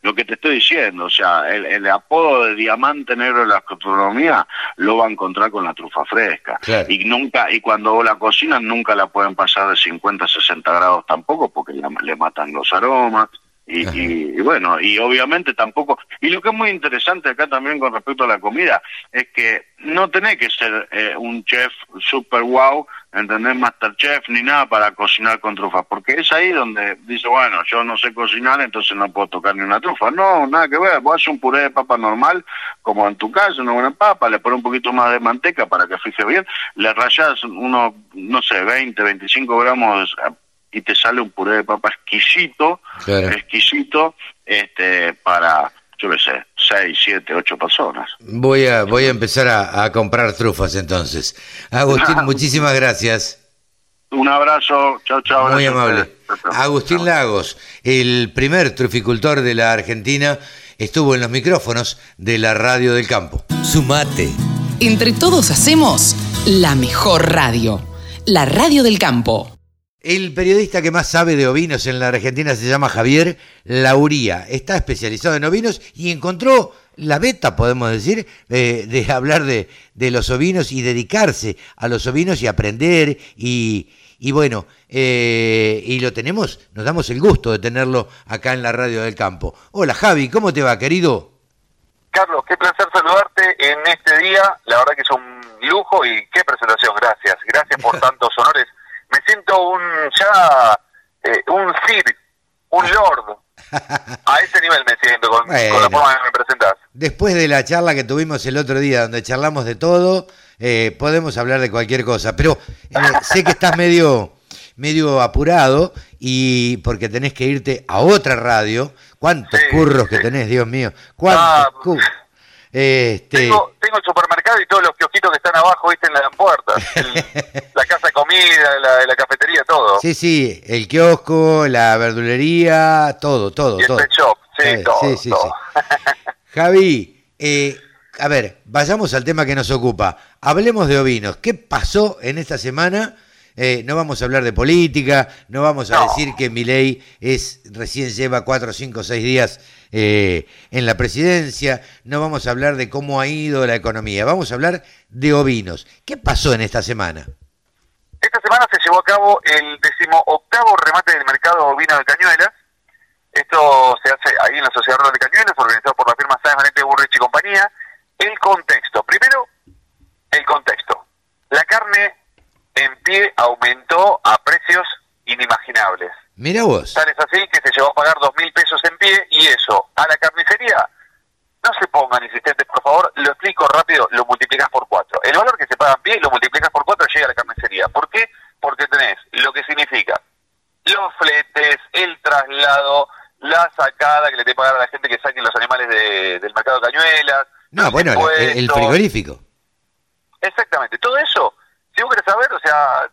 lo- que te estoy diciendo, o sea, el, el apodo de diamante negro de la gastronomía lo va a encontrar con la trufa fresca. Claro. Y nunca, y cuando la cocinan nunca la pueden pasar de 50 a 60 grados tampoco porque la- le matan los aromas. Y, y- y bueno, y obviamente tampoco, y lo que es muy interesante acá también con respecto a la comida, es que no tenés que ser eh, un chef super wow, ¿entendés? Masterchef ni nada para cocinar con trufas, porque es ahí donde dice, bueno, yo no sé cocinar, entonces no puedo tocar ni una trufa. No, nada que ver, vos haces un puré de papa normal, como en tu casa, una buena papa, le pones un poquito más de manteca para que fije bien, le rayas unos, no sé, 20, 25 gramos y te sale un puré de papa exquisito, Claro. exquisito, este, para, yo qué sé, 6, 7, 8 personas. Voy a, voy a empezar a, a comprar trufas entonces. Agustín, muchísimas gracias. Un abrazo, chao, chao. Muy amable. Agustín Lagos, el primer truficultor de la Argentina, estuvo en los micrófonos de la Radio del Campo. Sumate. Entre todos hacemos la mejor radio, la radio del campo. El periodista que más sabe de ovinos en la Argentina se llama Javier Lauría. Está especializado en ovinos y encontró la beta, podemos decir, eh, de hablar de, de los ovinos y dedicarse a los ovinos y aprender. Y, y bueno, eh, y lo tenemos, nos damos el gusto de tenerlo acá en la radio del campo. Hola Javi, ¿cómo te va, querido? Carlos, qué placer saludarte en este día. La verdad que es un lujo y qué presentación. Gracias. Gracias por tantos honores. Siento un ya eh, un sir, un lord. A ese nivel me siento con, con la forma que me presentas. Después de la charla que tuvimos el otro día, donde charlamos de todo, eh, podemos hablar de cualquier cosa. Pero eh, sé que estás medio, medio apurado y porque tenés que irte a otra radio. ¿Cuántos curros que tenés, Dios mío? ¿Cuántos Ah, curros? Este, Tengo, tengo el supermercado y todos los kiosquitos que están abajo, viste, en las puertas. El- la casa de comida, la, la cafetería, todo. sí, sí, el kiosco, la verdulería, todo, todo, y el todo. pet shop, sí, Eh, todo. sí, sí, todo. Javi, eh, a ver, vayamos al tema que nos ocupa. Hablemos de ovinos. ¿Qué pasó en esta semana? Eh, no vamos a hablar de política, no vamos a decir que Milei es recién lleva cuatro, cinco, seis días eh, en la presidencia, no vamos a hablar de cómo ha ido la economía, vamos a hablar de ovinos. ¿Qué pasó en esta semana? Esta semana se llevó a cabo el decimoctavo remate del mercado ovino de Cañuelas. Esto se hace ahí en la Sociedad Rural de Cañuelas, organizado por la firma Sáenz Valente Burrich y compañía. El contexto. Primero, el contexto. La carne en pie aumentó a precios inimaginables. Mira vos. Tal es así que se llevó a pagar dos mil pesos en pie y eso, a la carnicería, no se pongan insistentes, por favor, lo explico rápido, lo multiplicas por cuatro. El valor que se paga en pie lo multiplicas por cuatro llega a la carnicería. ¿Por qué? Porque tenés lo que significa los fletes, el traslado, la sacada que le te pagar a la gente que saquen los animales de- del mercado de cañuelas. No, bueno, el, el frigorífico. Exactamente, todo eso, si vos querés saber, o sea,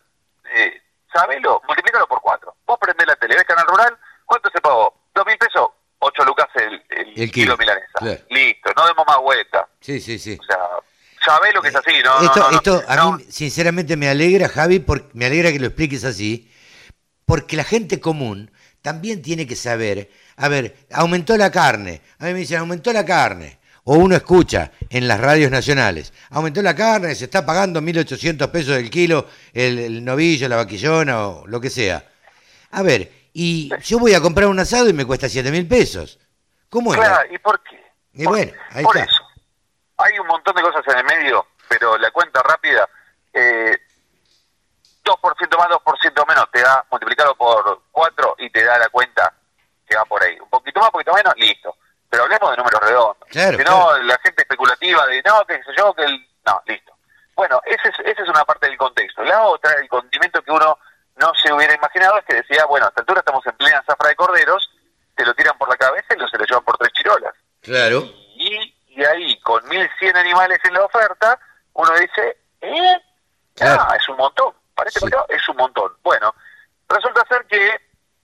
eh, sabelo, multiplícalo por cuatro. Vos prendés la tele, ves Canal Rural, ¿cuánto se pagó? ¿Dos mil pesos? Ocho lucas el, el, El kilo kilo, milanesa. claro. Listo, no demos más vuelta. Sí, sí, sí. O sea, sabés lo que es así, ¿no? esto, no, no. esto a mí sinceramente me alegra, Javi, porque me alegra que lo expliques así, porque la gente común también tiene que saber, a ver, aumentó la carne, a mí me dicen, aumentó la carne, o uno escucha en las radios nacionales, aumentó la carne, se está pagando 1.800 pesos el kilo, el, el novillo, la vaquillona o lo que sea. A ver, y yo voy a comprar un asado y me cuesta 7.000 pesos. ¿Cómo es? Claro, ¿y por qué? Y bueno, ahí por está. eso. Hay un montón de cosas en el medio, pero la cuenta rápida, eh, 2% más, 2% menos, te da multiplicado por 4 y te da la cuenta que va por ahí. Un poquito más, un poquito menos, listo. Pero hablemos de números redondos. Claro, que no, la gente especulativa de no, que sé yo, que el. No, listo. Bueno, esa es, esa es una parte del contexto. La otra, el condimento que uno no se hubiera imaginado es que decía, bueno, a esta altura estamos en plena zafra de corderos, te lo tiran por la cabeza y lo se lo llevan por tres chirolas. Claro. Y, y ahí, con 1.100 animales en la oferta, uno dice, ¿eh? Ah, es un montón. Parece que no, es un montón. Bueno, resulta ser que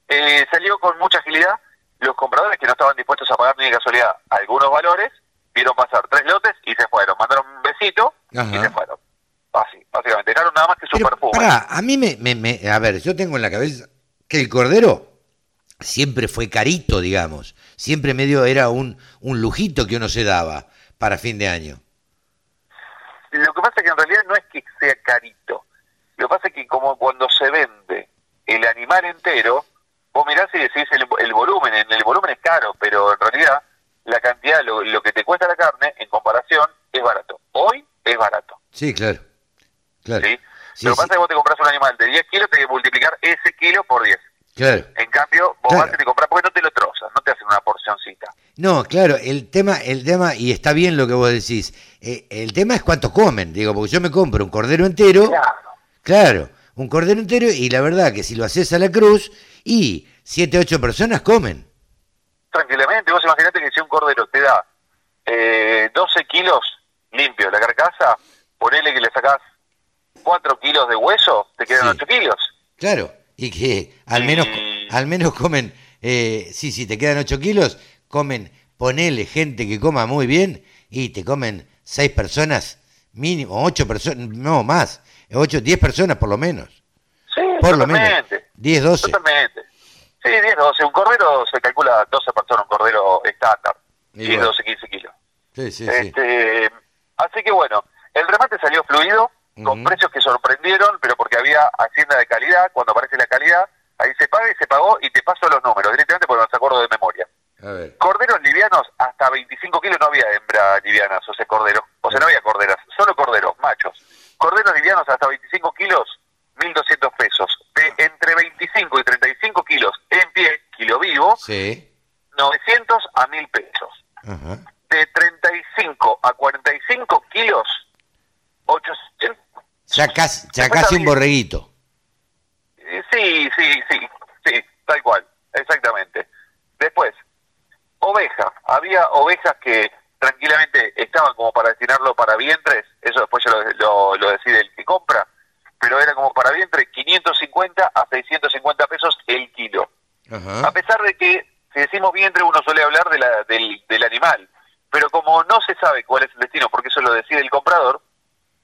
eh, salió con mucha agilidad los compradores que no estaban dispuestos a pagar ni de casualidad algunos valores, vieron pasar tres lotes y se fueron. Mandaron un besito y se fueron. Así, básicamente. Dejaron nada más que su perfume. Pará, a mí me, me, me- A ver, yo tengo en la cabeza que el cordero siempre fue carito, digamos. Siempre medio era un, un lujito que uno se daba para fin de año. Lo que pasa es que en realidad no es que sea carito. Lo que pasa es que como cuando se vende el animal entero, vos mirás y decís el, el volumen, en el volumen es caro, pero en realidad la cantidad, lo, lo que te cuesta la carne, en comparación, es barato. Hoy es barato. Sí, claro. Claro. ¿sí? Sí, lo que pasa es que vos te compras un animal de 10 kilos, tenés que multiplicar ese kilo por 10. Claro. En cambio, vos Claro. vas y te compras porque no te lo trozas, no te hacen una porcioncita. No, claro, el tema, el tema, y está bien lo que vos decís, eh, el tema es cuánto comen, digo, porque yo me compro un cordero entero, claro, un cordero entero, y la verdad que si lo haces a la cruz, y siete, ocho personas comen. Tranquilamente, vos imaginate que si un cordero te da eh, 12 kilos limpio la carcasa, ponele que le sacás 4 kilos de hueso, te quedan 8 kilos. Claro, y que al menos, al menos comen, eh, sí, si te quedan 8 kilos, comen, ponele gente que coma muy bien y te comen 6 personas, mínimo, 8 personas, no más, 8, 10 personas por lo menos. Sí, Por lo menos. totalmente. 10, 12. Totalmente. Sí, 10, 12. Un cordero se calcula 12 personas, un cordero estándar. Y 10, bueno. 12, 15 kilos. Sí, sí, sí. Este, así que bueno, el remate salió fluido, con precios que sorprendieron, pero porque había hacienda de calidad, cuando aparece la calidad, ahí se paga y se pagó y te paso los números directamente porque no se acuerdo de memoria. A ver. Corderos livianos hasta 25 kilos no había hembras livianas, o sea, corderos. O sea, no había corderas, solo corderos, machos. Corderos livianos hasta 25 kilos, 1.200 pesos. De entre 25 y 35 kilos en pie, kilo vivo, Sí. 900 a 1.000 pesos. Ajá. De 35 a 45 kilos, 800. Ya casi, ya casi un borreguito. Eh, Sí, sí, sí, sí, tal cual, exactamente. Después, oveja. Había ovejas que tranquilamente estaban como para destinarlo para vientres, eso después ya lo, lo- lo decide el que compra, pero era como para vientre 550 a 650 pesos el kilo. A pesar de que, si decimos vientre, uno suele hablar de la- del, del animal, pero como no se sabe cuál es el destino, porque eso lo decide el comprador,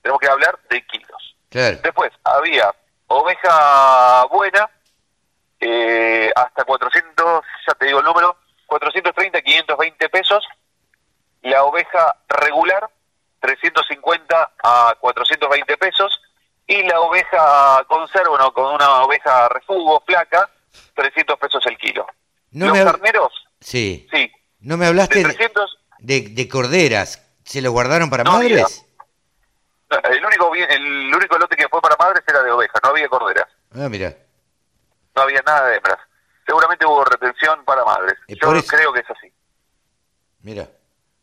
tenemos que hablar de kilos. Claro. Después había oveja buena, eh, hasta 400, ya te digo el número, 430, 520 pesos. La oveja regular, 350 a 420 pesos. Y la oveja conserva, bueno, con una oveja refugo, flaca, 300 pesos el kilo. No Los me carneros, Sí. sí, No me hablaste de de, 300, de- de corderas. ¿Se lo guardaron para No madres? el único, el único lote que fue para madres era de oveja, no había corderas. Ah, mira. no había nada de hembras. Seguramente hubo retención para madres. Eh, Yo eso- creo que es así. Mira.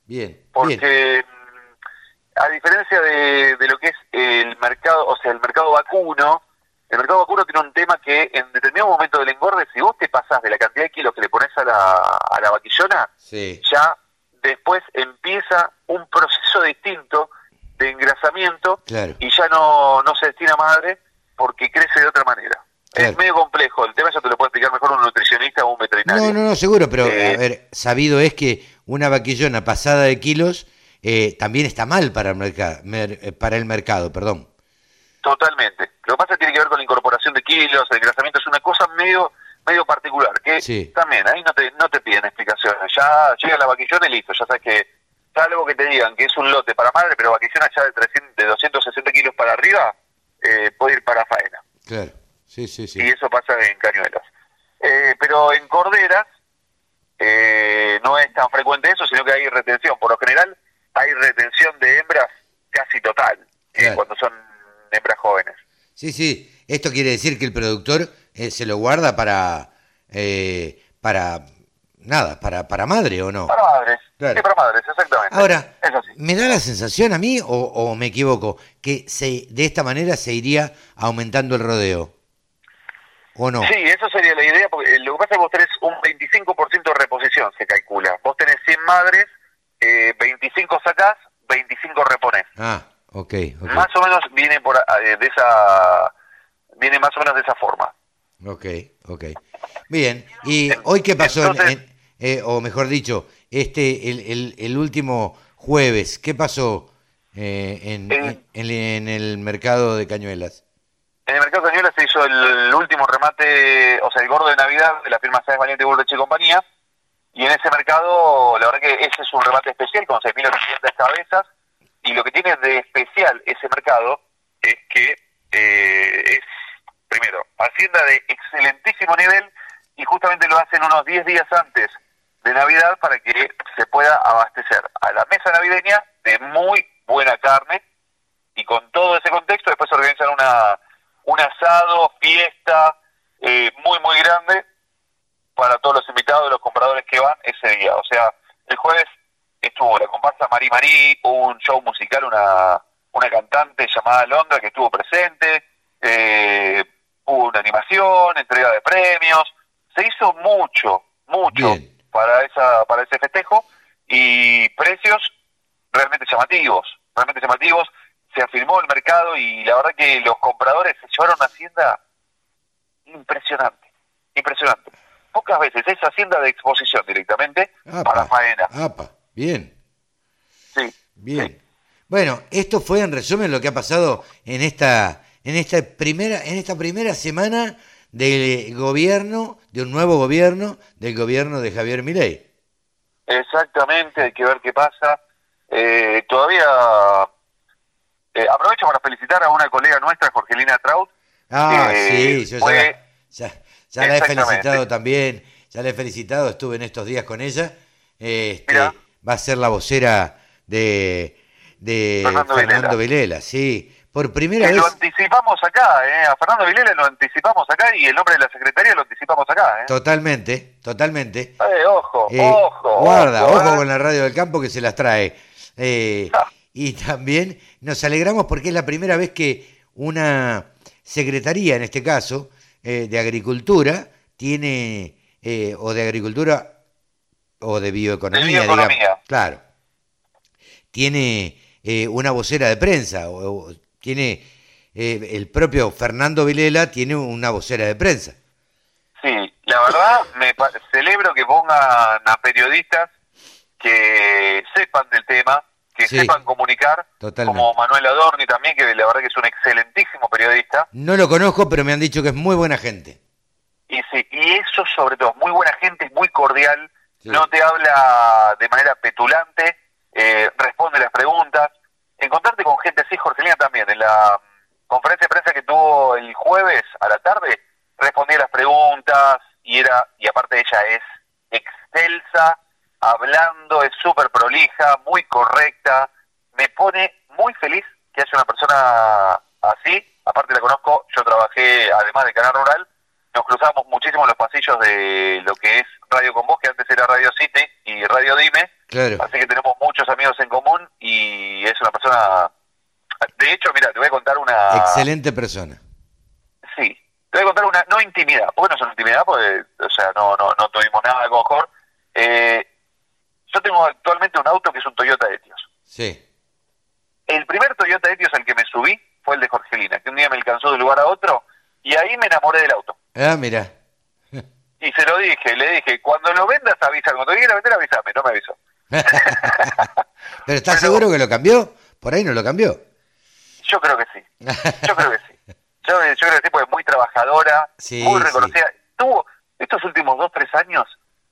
Bien. Bien. Porque mm, a diferencia de, de lo que es el mercado, o sea, el mercado vacuno, el mercado vacuno tiene un tema que en determinado momento del engorde, si vos te pasás de la cantidad de kilos que le pones a la, a la vaquillona, Sí. ya después empieza un proceso distinto de engrasamiento Claro. y ya no, no se destina a madre porque crece de otra manera. Claro. Es medio complejo, el tema ya te lo puede explicar mejor un nutricionista o un veterinario. No, no, no, seguro, pero Eh, a ver, sabido es que una vaquillona pasada de kilos eh, también está mal para el, mercado, para el mercado, perdón. Totalmente. Lo que pasa es que tiene que ver con la incorporación de kilos, el engrasamiento, es una cosa medio medio particular, que Sí. también ahí no te, no te piden explicaciones. Ya llega la vaquillona y listo, ya sabes que, salvo que te digan que es un lote para madre, pero vaquillona ya de, 300, de 260 kilos para arriba, eh, puede ir para faena. Claro. Sí, sí, sí. Y eso pasa en cañuelas. Eh, pero en corderas eh, no es tan frecuente eso, sino que hay retención. Por lo general hay retención de hembras casi total, eh, Claro. cuando son hembras jóvenes. Sí, sí. Esto quiere decir que el productor eh, se lo guarda para, eh, para, nada, para, para madre o no. Para madres. Claro. Sí, para madres, exactamente. Ahora. ¿me da la sensación a mí o, o me equivoco que se, de esta manera se iría aumentando el rodeo? ¿O no? Sí, eso sería la idea, porque lo que pasa es que vos tenés un 25% de reposición, se calcula. Vos tenés 100 madres, eh, 25 sacás, 25 reponés. Ah, ok, ok. Más o menos viene por a- eh, de esa viene más o menos de esa forma. Ok, ok. Bien, ¿y hoy qué pasó? en- en- eh, o mejor dicho, este el, el, el último jueves, ¿qué pasó eh, en, en, en el mercado de cañuelas? En el mercado de Cañuelas se hizo el último remate, o sea, el gordo de Navidad de la firma Sáenz Valiente Burdeche y compañía. Y en ese mercado, la verdad que ese es un remate especial con 6.800 cabezas. Y lo que tiene de especial ese mercado es que eh, es, primero, hacienda de excelentísimo nivel y justamente lo hacen unos 10 días antes de Navidad para que se pueda abastecer a la mesa navideña de muy buena carne y con todo ese contexto después organizan una un asado, fiesta eh, muy muy grande para todos los invitados, los compradores que van ese día. O sea, el jueves estuvo la comparsa Marí Marí, hubo un show musical, una, una cantante llamada Londra que estuvo presente, eh, hubo una animación, entrega de premios, se hizo mucho, mucho para esa para ese festejo y precios realmente llamativos, realmente llamativos. Se afirmó el mercado y la verdad que los compradores se llevaron una hacienda impresionante, impresionante. Pocas veces es hacienda de exposición directamente para faena. Apa, bien. Sí. Bien. Bueno, esto fue en resumen lo que ha pasado en esta en esta primera en esta primera semana del gobierno, de un nuevo gobierno, del gobierno de Javier Milei. Exactamente, hay que ver qué pasa. Eh, todavía eh, aprovecho para felicitar a una colega nuestra, Jorgelina Traut. Ah, sí, yo fue- ya, ya la he felicitado también, ya la he felicitado, estuve en estos días con ella. Este, va a ser la vocera de, de Fernando Fernando, Vilela. sí. Por primera que vez. lo anticipamos acá, eh, a Fernando Vilela lo anticipamos acá y el nombre de la secretaría lo anticipamos acá. Eh. Totalmente, totalmente. Eh, ojo, Eh, ojo. guarda, ojo, ojo eh. con la radio del campo que se las trae. Eh, Ah. y también nos alegramos porque es la primera vez que una secretaría, en este caso, de Agricultura, tiene, o de Agricultura o de Bioeconomía, De bioeconomía. digamos. Claro. Tiene eh, una vocera de prensa, o, o tiene eh, el propio Fernando Vilela tiene una vocera de prensa. Sí, la verdad me celebro que pongan a periodistas que sepan del tema, que Sí. sepan comunicar, Totalmente. como Manuel Adorni también, que la verdad que es un excelentísimo periodista. No lo conozco, pero me han dicho que es muy buena gente. Y, sí, y eso sobre todo, muy buena gente, muy cordial, no te habla de manera petulante, eh, responde las preguntas. Encontrarte con gente así, Jorgelina también, en la mm, conferencia de prensa que tuvo el jueves a la tarde, respondía las preguntas y era, y aparte ella es excelsa, hablando, es súper prolija, muy correcta, me pone muy feliz que haya una persona así, aparte la conozco, yo trabajé además de Canal Rural, nos cruzamos muchísimo en los pasillos de lo que es Radio Con Vos, que antes era Radio City y Radio Dime, Claro. así que tenemos muchos amigos en común y es una persona... De hecho, mira, te voy a contar una... Excelente persona. Sí, te voy a contar una, no intimidad, porque no es una intimidad, porque, o sea, no, no, no tuvimos nada con Jorge. Eh, yo tengo actualmente un auto que es un Toyota Etios. Sí. El primer Toyota Etios al que me subí fue el de Jorgelina, que un día me alcanzó de un lugar a otro, y ahí me enamoré del auto. Ah, mira. Y se lo dije, le dije, cuando lo vendas avisa, cuando lo quieras vender avísame, no me avisó. ¿Pero estás seguro que lo cambió? Por ahí no lo cambió. Yo creo que sí, yo creo que sí. Yo, yo creo que sí, porque es muy trabajadora, Sí, muy sí. reconocida. Estuvo, estos últimos dos, tres años,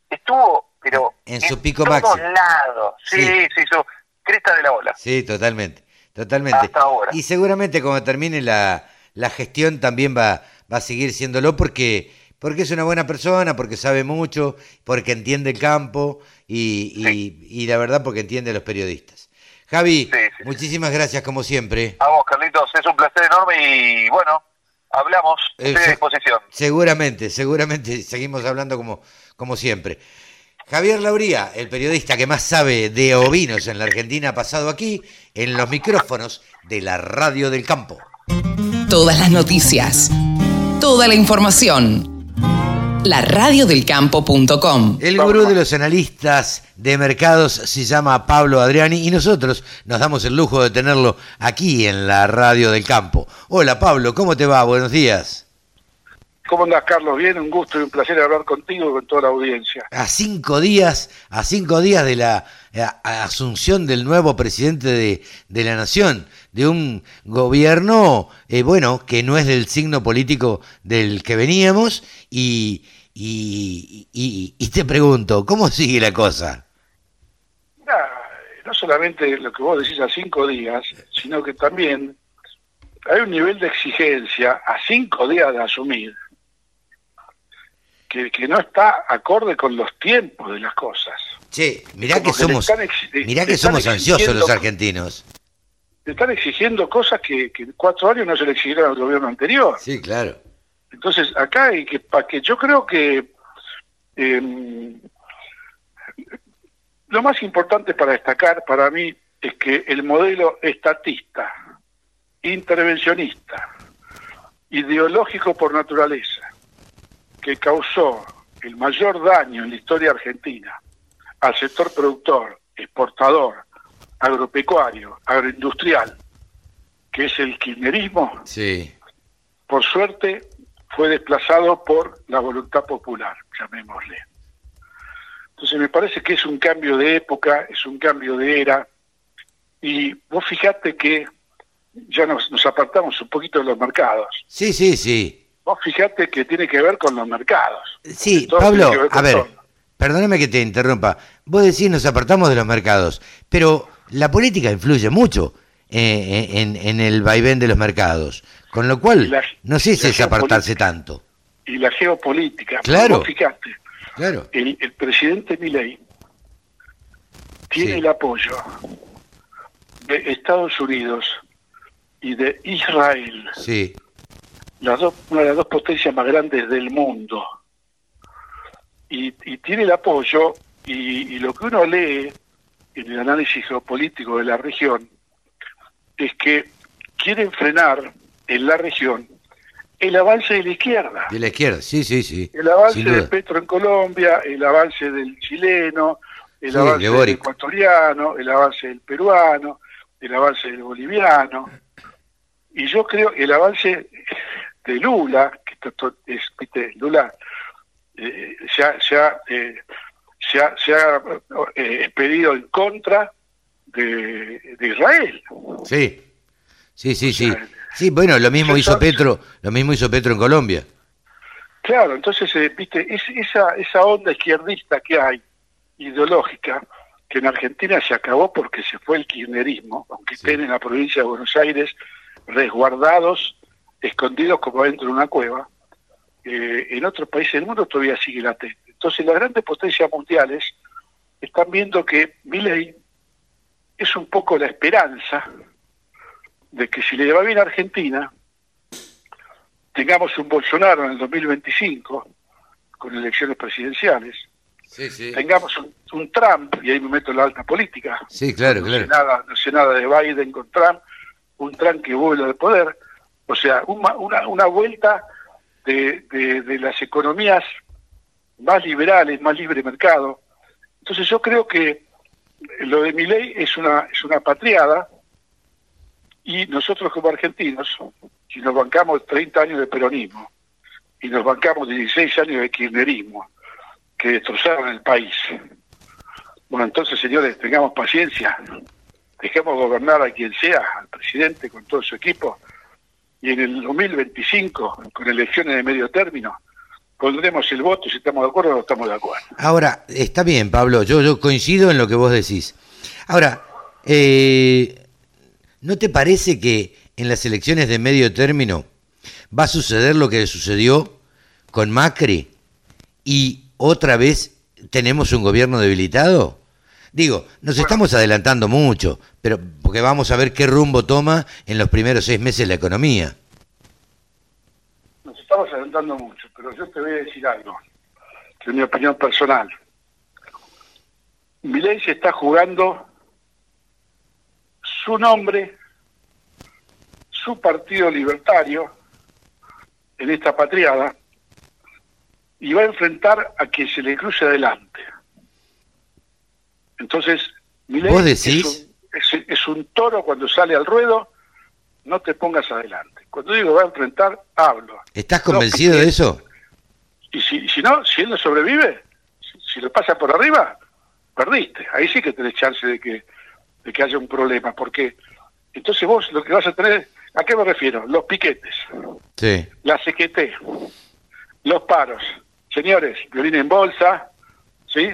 estuvo, pero En su pico todos máximo. lados. Sí, Sí. sí, su cresta de la bola. Sí, totalmente. Totalmente. Hasta ahora. Y seguramente cuando termine la, la gestión también va, va a seguir siéndolo porque, porque es una buena persona, porque sabe mucho, porque entiende el campo y, y, y la verdad porque entiende a los periodistas. Javi, muchísimas gracias como siempre. A vos, Carlitos, es un placer enorme y bueno, hablamos, Eh, estoy a se- disposición. Seguramente, seguramente seguimos hablando como, como siempre. Javier Lauría, el periodista que más sabe de ovinos en la Argentina, ha pasado aquí en los micrófonos de la Radio del Campo. Todas las noticias, toda la información. laradiodelcampo.com. El gurú de los analistas de mercados se llama Pablo Adriani y nosotros nos damos el lujo de tenerlo aquí en la Radio del Campo. Hola Pablo, ¿cómo te va? Buenos días. ¿Cómo andás, Carlos? Bien, un gusto y un placer hablar contigo y con toda la audiencia. A cinco días, a cinco días de la eh, asunción del nuevo presidente de, de la nación, de un gobierno, eh, bueno, que no es del signo político del que veníamos, y, y, y- y te pregunto, ¿cómo sigue la cosa? Ah, no solamente lo que vos decís a cinco días, sino que también hay un nivel de exigencia a cinco días de asumir que, que no está acorde con los tiempos de las cosas. Che, mirá Como que le somos, mirá le que somos ansiosos los argentinos. Te están exigiendo cosas que, que en cuatro años no se le exigieron al gobierno anterior. Sí, claro. Entonces, acá hay que, pa- que yo creo que eh, lo más importante para destacar para mí es que el modelo estatista, intervencionista, ideológico por naturaleza, que causó el mayor daño en la historia argentina al sector productor, exportador, agropecuario, agroindustrial, que es el kirchnerismo, Sí. por suerte fue desplazado por la voluntad popular, llamémosle. Entonces me parece que es un cambio de época, es un cambio de era, y vos fijate que ya nos, nos apartamos un poquito de los mercados. Sí, sí, sí. Vos fijate que tiene que ver con los mercados. Sí, Todo Pablo, ver a ver, todo. perdóname que te interrumpa. Vos decís nos apartamos de los mercados, pero la política influye mucho eh, en, en el vaivén de los mercados, con lo cual la- no sé si es apartarse tanto. Y la geopolítica. Claro. Vos fijate, Claro. el, el presidente Milei tiene el apoyo de Estados Unidos y de Israel, Sí, las dos, una de las dos potencias más grandes del mundo. Y, y tiene el apoyo, y, y lo que uno lee en el análisis geopolítico de la región, es que quieren frenar en la región el avance de la izquierda. de la izquierda, sí, sí, sí. El avance de. Petro en Colombia, el avance del chileno, el Sí, avance de del ecuatoriano, el avance del peruano, el avance del boliviano. Y yo creo que el avance de Lula, que esto- es, viste, Lula eh, se ha, se ha, eh, se ha- se ha, eh, expedido en contra de, de Israel. Sí, sí, sí, sí. Sí, bueno, lo mismo hizo Petro, lo mismo hizo Petro en Colombia. Claro, entonces, eh, viste, es- esa, esa onda izquierdista que hay, ideológica, que en Argentina se acabó porque se fue el kirchnerismo, aunque estén en la provincia de Buenos Aires resguardados, escondidos como dentro de una cueva, eh, en otros países del mundo todavía sigue latente. Entonces las grandes potencias mundiales están viendo que Milei es un poco la esperanza de que si le va bien a Argentina, tengamos un Bolsonaro en el 2025, con elecciones presidenciales, Sí, sí. tengamos un, un Trump, y ahí me meto en la alta política, Sí, claro, no claro. sé nada, no sé nada de Biden con Trump, un Trump que vuelve al poder, o sea, una, una, una vuelta de, de, las economías más liberales, más libre mercado. Entonces yo creo que lo de mi ley es una, es una patriada y nosotros como argentinos, si nos bancamos 30 años de peronismo y nos bancamos 16 años de kirchnerismo que destrozaron el país, bueno, entonces, señores, tengamos paciencia, dejemos gobernar a quien sea, al presidente con todo su equipo, y en el 2025, con elecciones de medio término, pondremos el voto si estamos de acuerdo o estamos de acuerdo. Ahora, está bien, Pablo, yo, yo coincido en lo que vos decís. Ahora, eh, ¿no te parece que en las elecciones de medio término va a suceder lo que sucedió con Macri y otra vez tenemos un gobierno debilitado? Digo, nos estamos adelantando mucho, pero porque vamos a ver qué rumbo toma en los primeros seis meses la economía. estamos adelantando mucho, pero yo te voy a decir algo, que es mi opinión personal. Milei se está jugando su nombre, su partido libertario en esta patriada y va a enfrentar a quien se le cruce adelante. Entonces, Milei ¿Vos es decís? un, es- es un toro cuando sale al ruedo, no te pongas adelante. Cuando digo va a enfrentar, hablo. ¿Estás convencido de eso? Y si, si no, si él no sobrevive, si, si lo pasa por arriba, perdiste. Ahí sí que tenés chance de que, de que haya un problema, porque entonces vos lo que vas a tener, ¿a qué me refiero? Los piquetes, Sí. la CGT, los paros. Señores, violín en bolsa, ¿sí?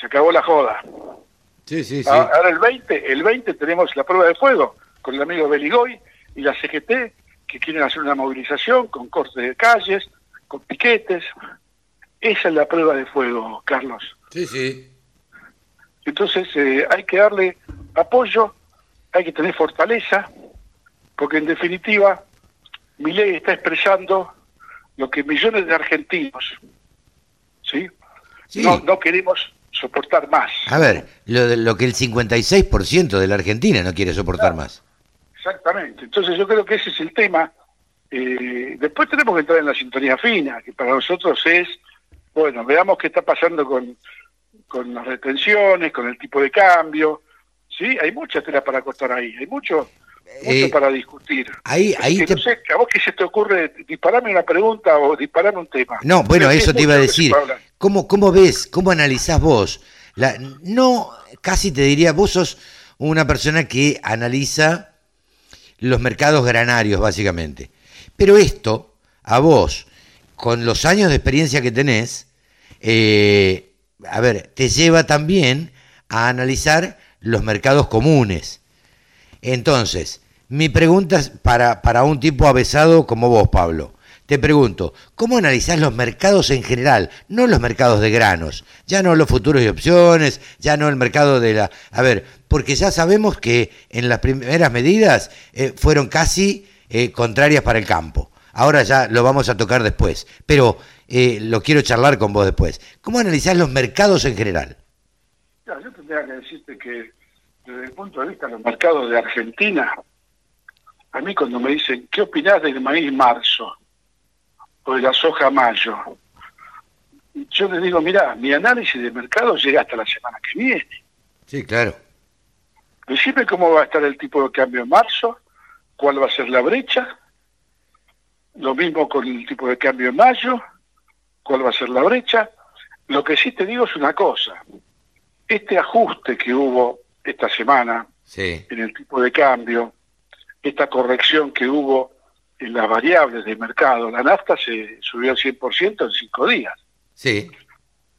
Se acabó la joda. Sí, sí, Ah, Ahora el 20, el 20 tenemos la prueba de fuego con el amigo Beligoy y la CGT que quieren hacer una movilización con corte de calles, con piquetes. Esa es la prueba de fuego, Carlos. Sí, sí. Entonces eh, hay que darle apoyo, hay que tener fortaleza, porque en definitiva mi ley está expresando lo que millones de argentinos, ¿sí? No, no queremos soportar más. A ver, lo, de- lo que el 56% de la Argentina no quiere soportar más. Exactamente. Entonces yo creo que ese es el tema. Eh, después tenemos que entrar en la sintonía fina, que para nosotros es, bueno, veamos qué está pasando con, con las retenciones, con el tipo de cambio. Sí, hay mucha tela para cortar ahí, hay mucho, mucho Eh, para discutir. ahí- Así ahí que te- no sé, ¿a vos qué se te ocurre? Disparame una pregunta o disparame un tema. No, bueno, eso es te iba a decir. ¿Cómo, ¿Cómo ves, cómo analizás vos? La, no, casi te diría, vos sos una persona que analiza los mercados granarios, básicamente. Pero esto, a vos, con los años de experiencia que tenés, eh, a ver, te lleva también a analizar los mercados comunes. Entonces, mi pregunta es para, para un tipo avesado como vos, Pablo. Te pregunto, ¿cómo analizás los mercados en general? No los mercados de granos, ya no los futuros y opciones, ya no el mercado de la... A ver, porque ya sabemos que en las primeras medidas eh, fueron casi eh, contrarias para el campo. Ahora ya lo vamos a tocar después, pero eh, lo quiero charlar con vos después. ¿Cómo analizás los mercados en general? Ya, yo tendría que decirte que desde el punto de vista de los mercados de Argentina, a mí cuando me dicen, ¿qué opinás del maíz marzo o de la soja mayo? Yo les digo, mira, mi análisis de mercado llega hasta la semana que viene. Sí, claro. Decime cómo va a estar el tipo de cambio en marzo, cuál va a ser la brecha, lo mismo con el tipo de cambio en mayo, cuál va a ser la brecha. Lo que sí te digo es una cosa, este ajuste que hubo esta semana Sí. en el tipo de cambio, esta corrección que hubo en las variables del mercado, la nafta se subió al 100% en cinco días. Sí,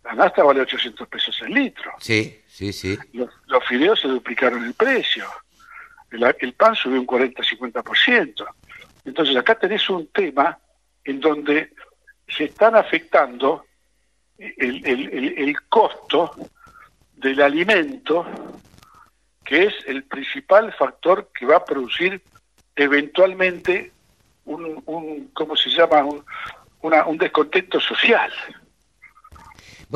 La nafta vale 800 pesos el litro. sí, sí, sí. Los, los fideos se duplicaron el precio. El, el pan subió un 40-50%. Entonces acá tenés un tema en donde se están afectando el, el- el- el costo del alimento, que es el principal factor que va a producir eventualmente un, un ¿cómo se llama? Un, una- un descontento social.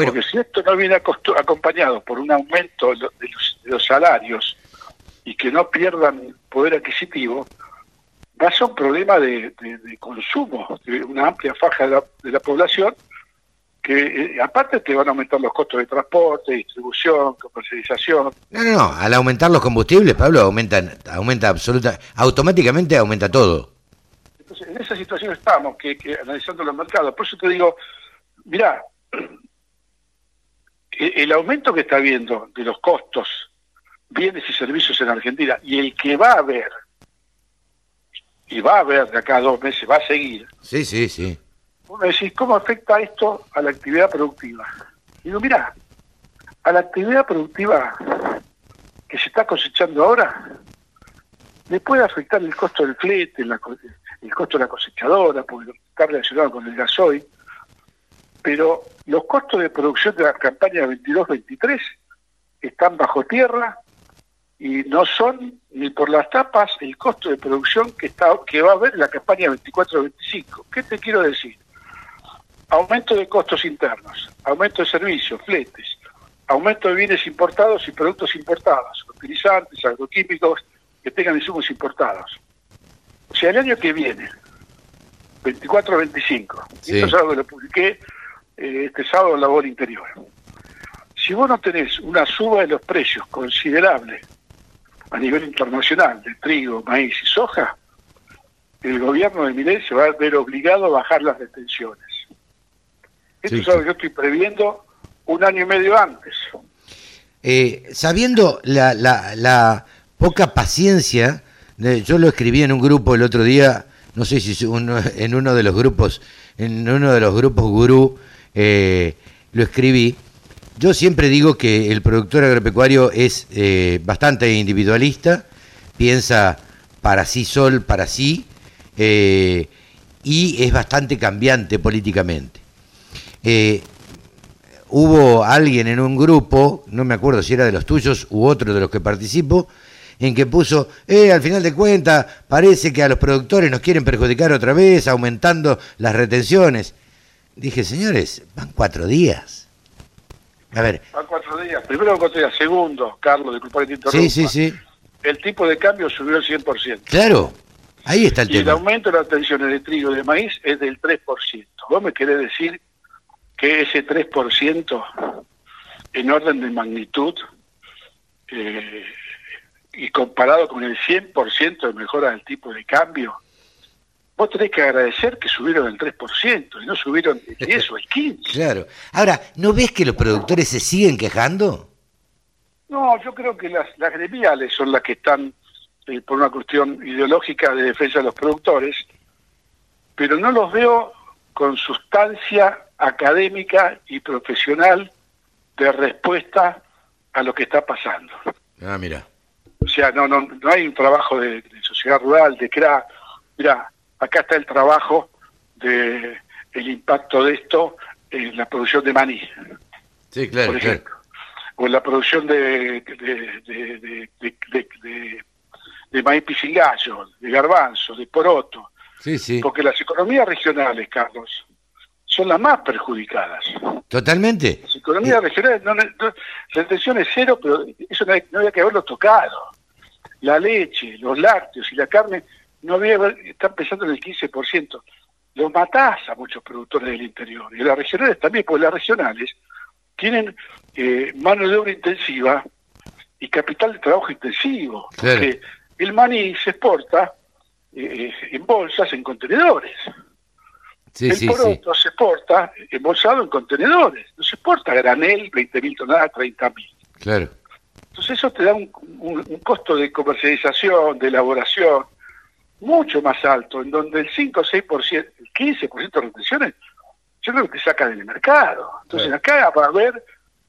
Porque si esto no viene acompañado por un aumento de los, de los salarios y que no pierdan poder adquisitivo, va a ser un problema de, de- de consumo de una amplia faja de la, de la población que eh, aparte te van a aumentar los costos de transporte, distribución, comercialización. No, no, no. Al aumentar los combustibles, Pablo, aumentan, aumenta absoluta, automáticamente aumenta todo. Entonces, en esa situación estamos, que, que analizando los mercados. Por eso te digo, mirá, el, el aumento que está habiendo de los costos, bienes y servicios en Argentina, y el que va a haber, y va a haber de acá a dos meses, va a seguir, Sí, sí, sí. Vos me decís, ¿cómo afecta esto a la actividad productiva? Digo, mirá, a la actividad productiva que se está cosechando ahora, le puede afectar el costo del flete, el costo de la cosechadora, porque está relacionado con el gasoil, pero los costos de producción de la campaña 22-23 están bajo tierra y no son ni por las tapas el costo de producción que, está, que va a haber en la campaña 24-25. ¿Qué te quiero decir? Aumento de costos internos, aumento de servicios, fletes, aumento de bienes importados y productos importados, utilizantes, agroquímicos que tengan insumos importados. O sea, el año que viene, 24-25, Sí. esto es algo que lo publiqué eh, este sábado en la Voz Interior. Si vos no tenés una suba de los precios considerable a nivel internacional de trigo, maíz y soja, el gobierno de Milei se va a ver obligado a bajar las retenciones. Esto Sí, es algo que yo estoy previendo un año y medio antes. Eh, sabiendo la, la- la poca paciencia, de- yo lo escribí en un grupo el otro día, no sé si uno- en uno de los grupos, en uno de los grupos gurú, eh, lo escribí. Yo siempre digo que el productor agropecuario es eh, bastante individualista, piensa para sí sol, para sí, eh, y es bastante cambiante políticamente. Eh, hubo alguien en un grupo, no me acuerdo si era de los tuyos u otro de los que participo, en que puso, eh, al final de cuentas, parece que a los productores nos quieren perjudicar otra vez, aumentando las retenciones. Dije, señores, van cuatro días. A ver, Van cuatro días. Primero, cuatro días. Segundo, Carlos, disculpa que te interrumpa. sí, sí, sí, El tipo de cambio subió el 100%. claro, ahí está el Y el tema. aumento de las tensiones de trigo y de maíz es del 3%. ¿Vos me querés decir que ese 3% en orden de magnitud eh, y comparado con el 100% de mejora del tipo de cambio, vos tenés que agradecer que subieron el 3% y no subieron el 10 o el 15%. Claro. Ahora, ¿no ves que los productores se siguen quejando? No, yo creo que las, las gremiales son las que están, eh, por una cuestión ideológica de defensa de los productores, pero no los veo con sustancia académica y profesional de respuesta a lo que está pasando. Ah, mira. O sea, no, no, no hay un trabajo de, de sociedad rural, de CRA. Mira, acá está el trabajo de el impacto de esto en la producción de maní Sí, claro, por claro. ejemplo, o en la producción de, de, de, de, maíz pisilgallo, de garbanzo, de poroto, Sí, sí. porque las economías regionales, Carlos, son las más perjudicadas. Totalmente. Las economías regionales, no, la intención es cero, pero eso no, hay- no había que haberlo tocado. La leche, los lácteos y la carne no había están pensando en el 15%. Los matás a muchos productores del interior. Y las regionales también, porque las regionales tienen eh, mano de obra intensiva y capital de trabajo intensivo. Claro. Porque el maní se exporta eh, en bolsas, en contenedores. Sí, el sí, sí. poroto se exporta embolsado en contenedores. No se exporta granel, 20.000 toneladas, 30.000. Claro. Entonces eso te da un, un- un costo de comercialización, de elaboración, mucho más alto, en donde el 5 o 6%, el 15% de retenciones, yo creo que te saca del mercado. Entonces acá va a haber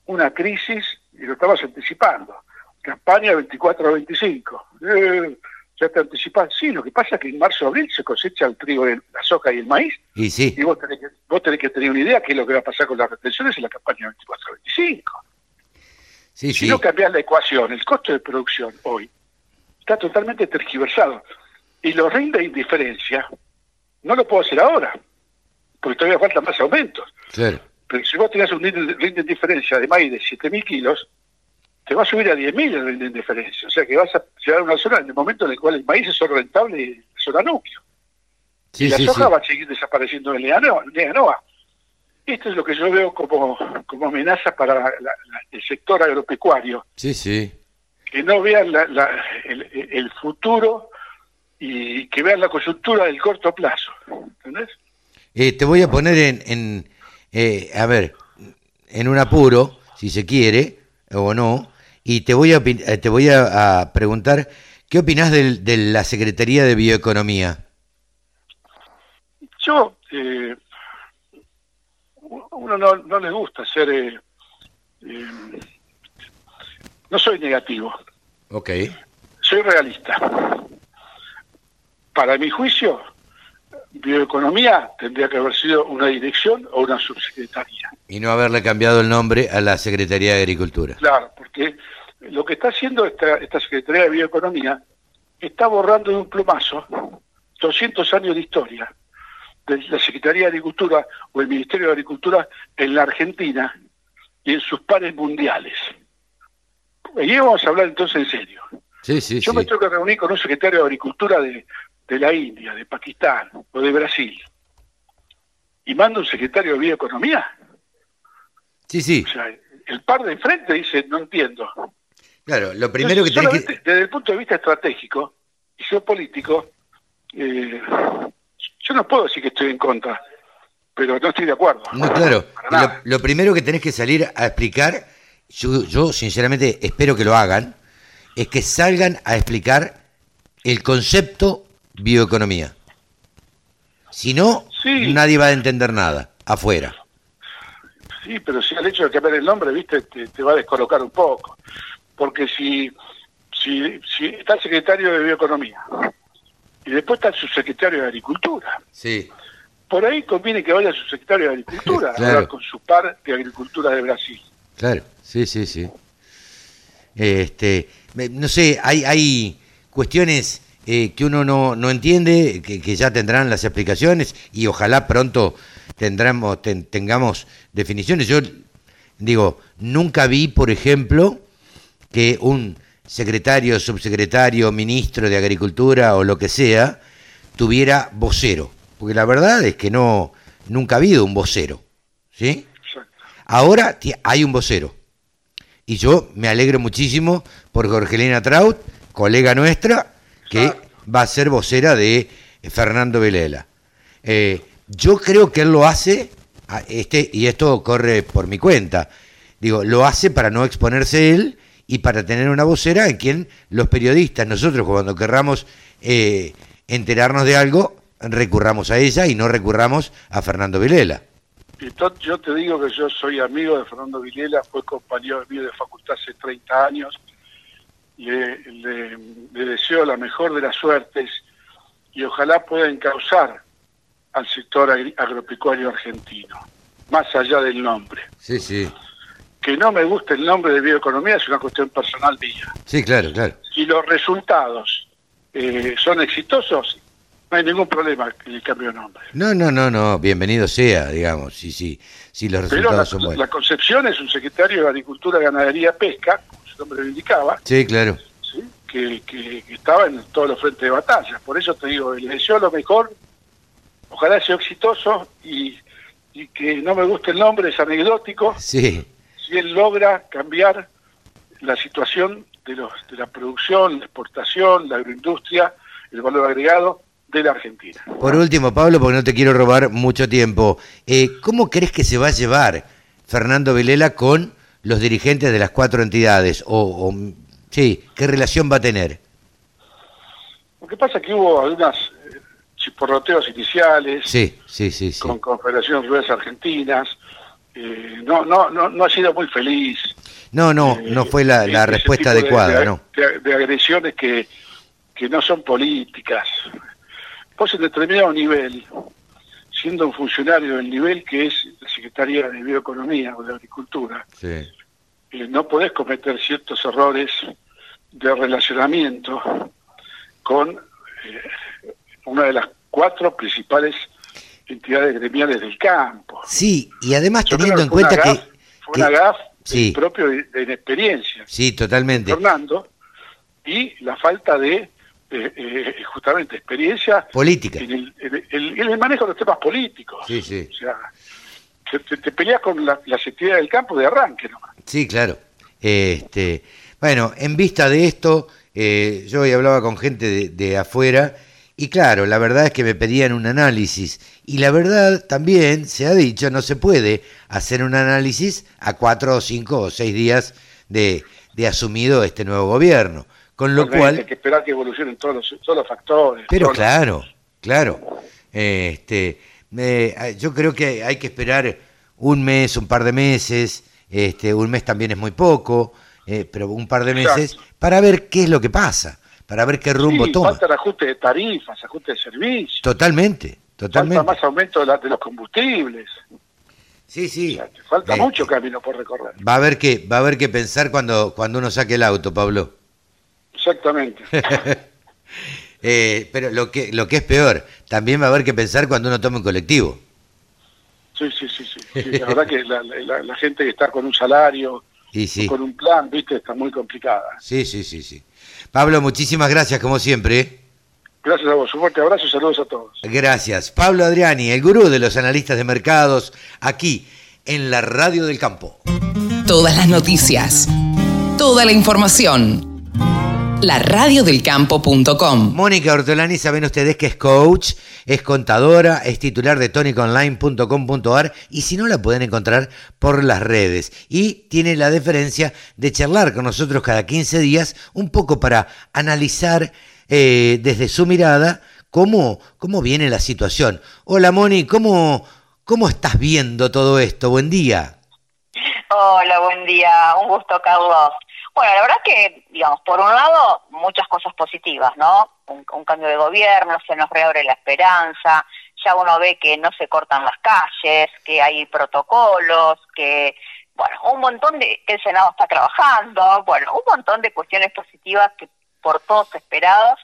una crisis, y lo estamos anticipando, campaña 24 a 25. Eh, ya te anticipas, sí, lo que pasa es que en marzo abril se cosecha el trigo, el- la soja y el maíz, Y sí. y vos tenés, que, vos tenés que tener una idea qué es lo que va a pasar con las retenciones en la campaña 24 a 25. Sí, Si sí. no cambias la ecuación, el costo de producción hoy está totalmente tergiversado. Y los rinde de indiferencia no lo puedo hacer ahora, porque todavía faltan más aumentos. Claro. Pero si vos tenés un rinde rinde de indiferencia de maíz de 7.000 kilos, te va a subir a 10.000 el rinde de indiferencia. O sea que vas a llegar a una zona en el momento en el cual el maíz es solo rentable y la zona núcleo. Sí, y la sí, soja sí. va a seguir desapareciendo en Leanoa. Esto es lo que yo veo como, como amenaza para la- la- el sector agropecuario Sí, sí. que no vean la- la- el, el futuro y que vean la coyuntura del corto plazo. ¿Entendés? Eh, te voy a poner en, en eh, a ver, en un apuro, si se quiere, o no, y te voy a, eh, te voy a, a preguntar, ¿qué opinás del- de la Secretaría de Bioeconomía? Yo, eh, uno no, no le gusta ser... eh, eh, no soy negativo, Ok. soy realista. Para mi juicio, bioeconomía tendría que haber sido una dirección o una subsecretaría. Y no haberle cambiado el nombre a la Secretaría de Agricultura. Claro, porque lo que está haciendo esta, esta Secretaría de Bioeconomía está borrando de un plumazo 200 años de historia de la Secretaría de Agricultura o el Ministerio de Agricultura en la Argentina y en sus pares mundiales. Y vamos a hablar entonces en serio. Sí, sí, Yo sí. me tengo que reunir con un secretario de Agricultura de, de la India, de Pakistán o de Brasil. Y mando un secretario de Bioeconomía. Sí, sí. O sea, el par de enfrente dice, no entiendo. Claro, lo primero que tenés que... Desde el punto de vista estratégico y geopolítico, eh, yo no puedo decir que estoy en contra, pero no estoy de acuerdo. No, claro. Lo, lo primero que tenés que salir a explicar, yo, yo sinceramente espero que lo hagan, es que salgan a explicar el concepto bioeconomía. Si no, nadie va a entender nada afuera. Sí, pero si el hecho de cambiar el nombre, viste, te, te va a descolocar un poco. Porque si, si, si está el secretario de Bioeconomía y después está el subsecretario de Agricultura, Sí. por ahí conviene que vaya el subsecretario de Agricultura a hablar con su par de Agricultura de Brasil. Claro, sí, sí, sí. Este, me- no sé, hay, hay cuestiones eh, que uno no, no entiende, que, que ya tendrán las explicaciones y ojalá pronto tendremos, ten- tengamos definiciones. Yo digo, nunca vi, por ejemplo, que un secretario, subsecretario, ministro de Agricultura o lo que sea, tuviera vocero. Porque la verdad es que no, nunca ha habido un vocero. ¿Sí? Ahora hay un vocero. Y yo me alegro muchísimo por Jorgelina Traut, colega nuestra, que va a ser vocera de eh, Fernando Vilela. Eh, yo creo que él lo hace, a- este, y esto corre por mi cuenta, digo, lo hace para no exponerse él y para tener una vocera en quien los periodistas, nosotros cuando querramos eh, enterarnos de algo, recurramos a ella y no recurramos a Fernando Vilela. Yo te digo que yo soy amigo de Fernando Vilela, fue compañero mío de facultad hace 30 años. Le, le- le deseo la mejor de las suertes y ojalá pueda encauzar al sector agropecuario argentino, más allá del nombre. Sí, sí. Que no me guste el nombre de bioeconomía es una cuestión personal mía. Sí, claro, claro. Si los resultados eh, son exitosos, no hay ningún problema en el cambio de nombre. No, no, no, no, bienvenido sea, digamos, sí, sí, sí los Pero la, resultados son buenos. la concepción es un secretario de Agricultura, Ganadería, Pesca, su nombre lo indicaba, Sí, claro. que, que- que estaba en todos los frentes de batalla. Por eso te digo, le deseo lo mejor, ojalá sea exitoso y, y que no me guste el nombre, es anecdótico, Sí, si él logra cambiar la situación de, los, de la producción, la exportación, la agroindustria, el valor agregado de la Argentina. Por último, Pablo, porque no te quiero robar mucho tiempo, eh, ¿cómo crees que se va a llevar Fernando Vilela con los dirigentes de las cuatro entidades? O, o, sí, ¿qué relación va a tener? Lo que pasa es que hubo algunas eh, chisporroteos iniciales Sí, sí, sí, sí. con Confederaciones Rurales Argentinas, eh, no, no, no, no ha sido muy feliz. No, no, no fue la, respuesta adecuada, de, ¿no? de- de agresiones que, que no son políticas. Vos en determinado nivel, siendo un funcionario del nivel que es la Secretaría de Bioeconomía o de Agricultura, Sí. eh, no podés cometer ciertos errores de relacionamiento con eh, una de las cuatro principales entidades gremiales del campo. Sí, y además Yo teniendo en cuenta que... Fue una gaf sí. propio de, de inexperiencia. Sí, totalmente. Fernando y la falta de eh, eh, justamente experiencia Política. en el, en el- en el manejo de los temas políticos. Sí, sí. O sea, te, te- te peleas con la- las del campo de arranque nomás. Sí, claro. Este, bueno, en vista de esto, eh, yo hoy hablaba con gente de, de afuera y claro, la verdad es que me pedían un análisis y la verdad también se ha dicho no se puede hacer un análisis a cuatro o cinco o seis días de, de asumido este nuevo gobierno, con lo cual Hay que esperar que evolucionen todos los, todos los factores. pero todos los- claro, claro. Este, me- yo creo que hay que esperar un mes, un par de meses. Este, un mes también es muy poco, eh, pero un par de meses para ver qué es lo que pasa, para ver qué rumbo Sí, toma. falta el ajuste de tarifas, ajuste de servicios. Totalmente, Falta totalmente. más aumento de, la- de los combustibles. Sí, sí. Falta Eh, mucho camino por recorrer. Va a haber que, va a haber que pensar cuando, cuando uno saque el auto, Pablo. Exactamente. Eh, pero lo que, lo que es peor, también va a haber que pensar cuando uno tome un colectivo. Sí, sí, sí, sí. Sí, La verdad que la, la- la gente que está con un salario, Y sí, con un plan, viste, está muy complicada. sí, sí, sí, sí. Pablo, muchísimas gracias, como siempre. ¿eh? Gracias a vos. Un fuerte abrazo y saludos a todos. Gracias. Pablo Adriani, el gurú de los analistas de mercados, aquí en la Radio del Campo. Todas las noticias. Toda la información. La radiodelcampo.com. Mónica Ortolani, saben ustedes que es coach, es contadora, es titular de toniconline.com.ar y si no la pueden encontrar por las redes. Y tiene la deferencia de charlar con nosotros cada 15 días un poco para analizar eh, desde su mirada cómo, cómo viene la situación. Hola Moni, ¿cómo, ¿cómo estás viendo todo esto? Buen día. Hola, buen día. Un gusto, Carlos. Bueno, la verdad que, digamos, por un lado, muchas cosas positivas, ¿no? Un, un cambio de gobierno, se nos reabre la esperanza, ya uno ve que no se cortan las calles, que hay protocolos, que, bueno, un montón de, que el Senado está trabajando, bueno, un montón de cuestiones positivas que por todos esperados.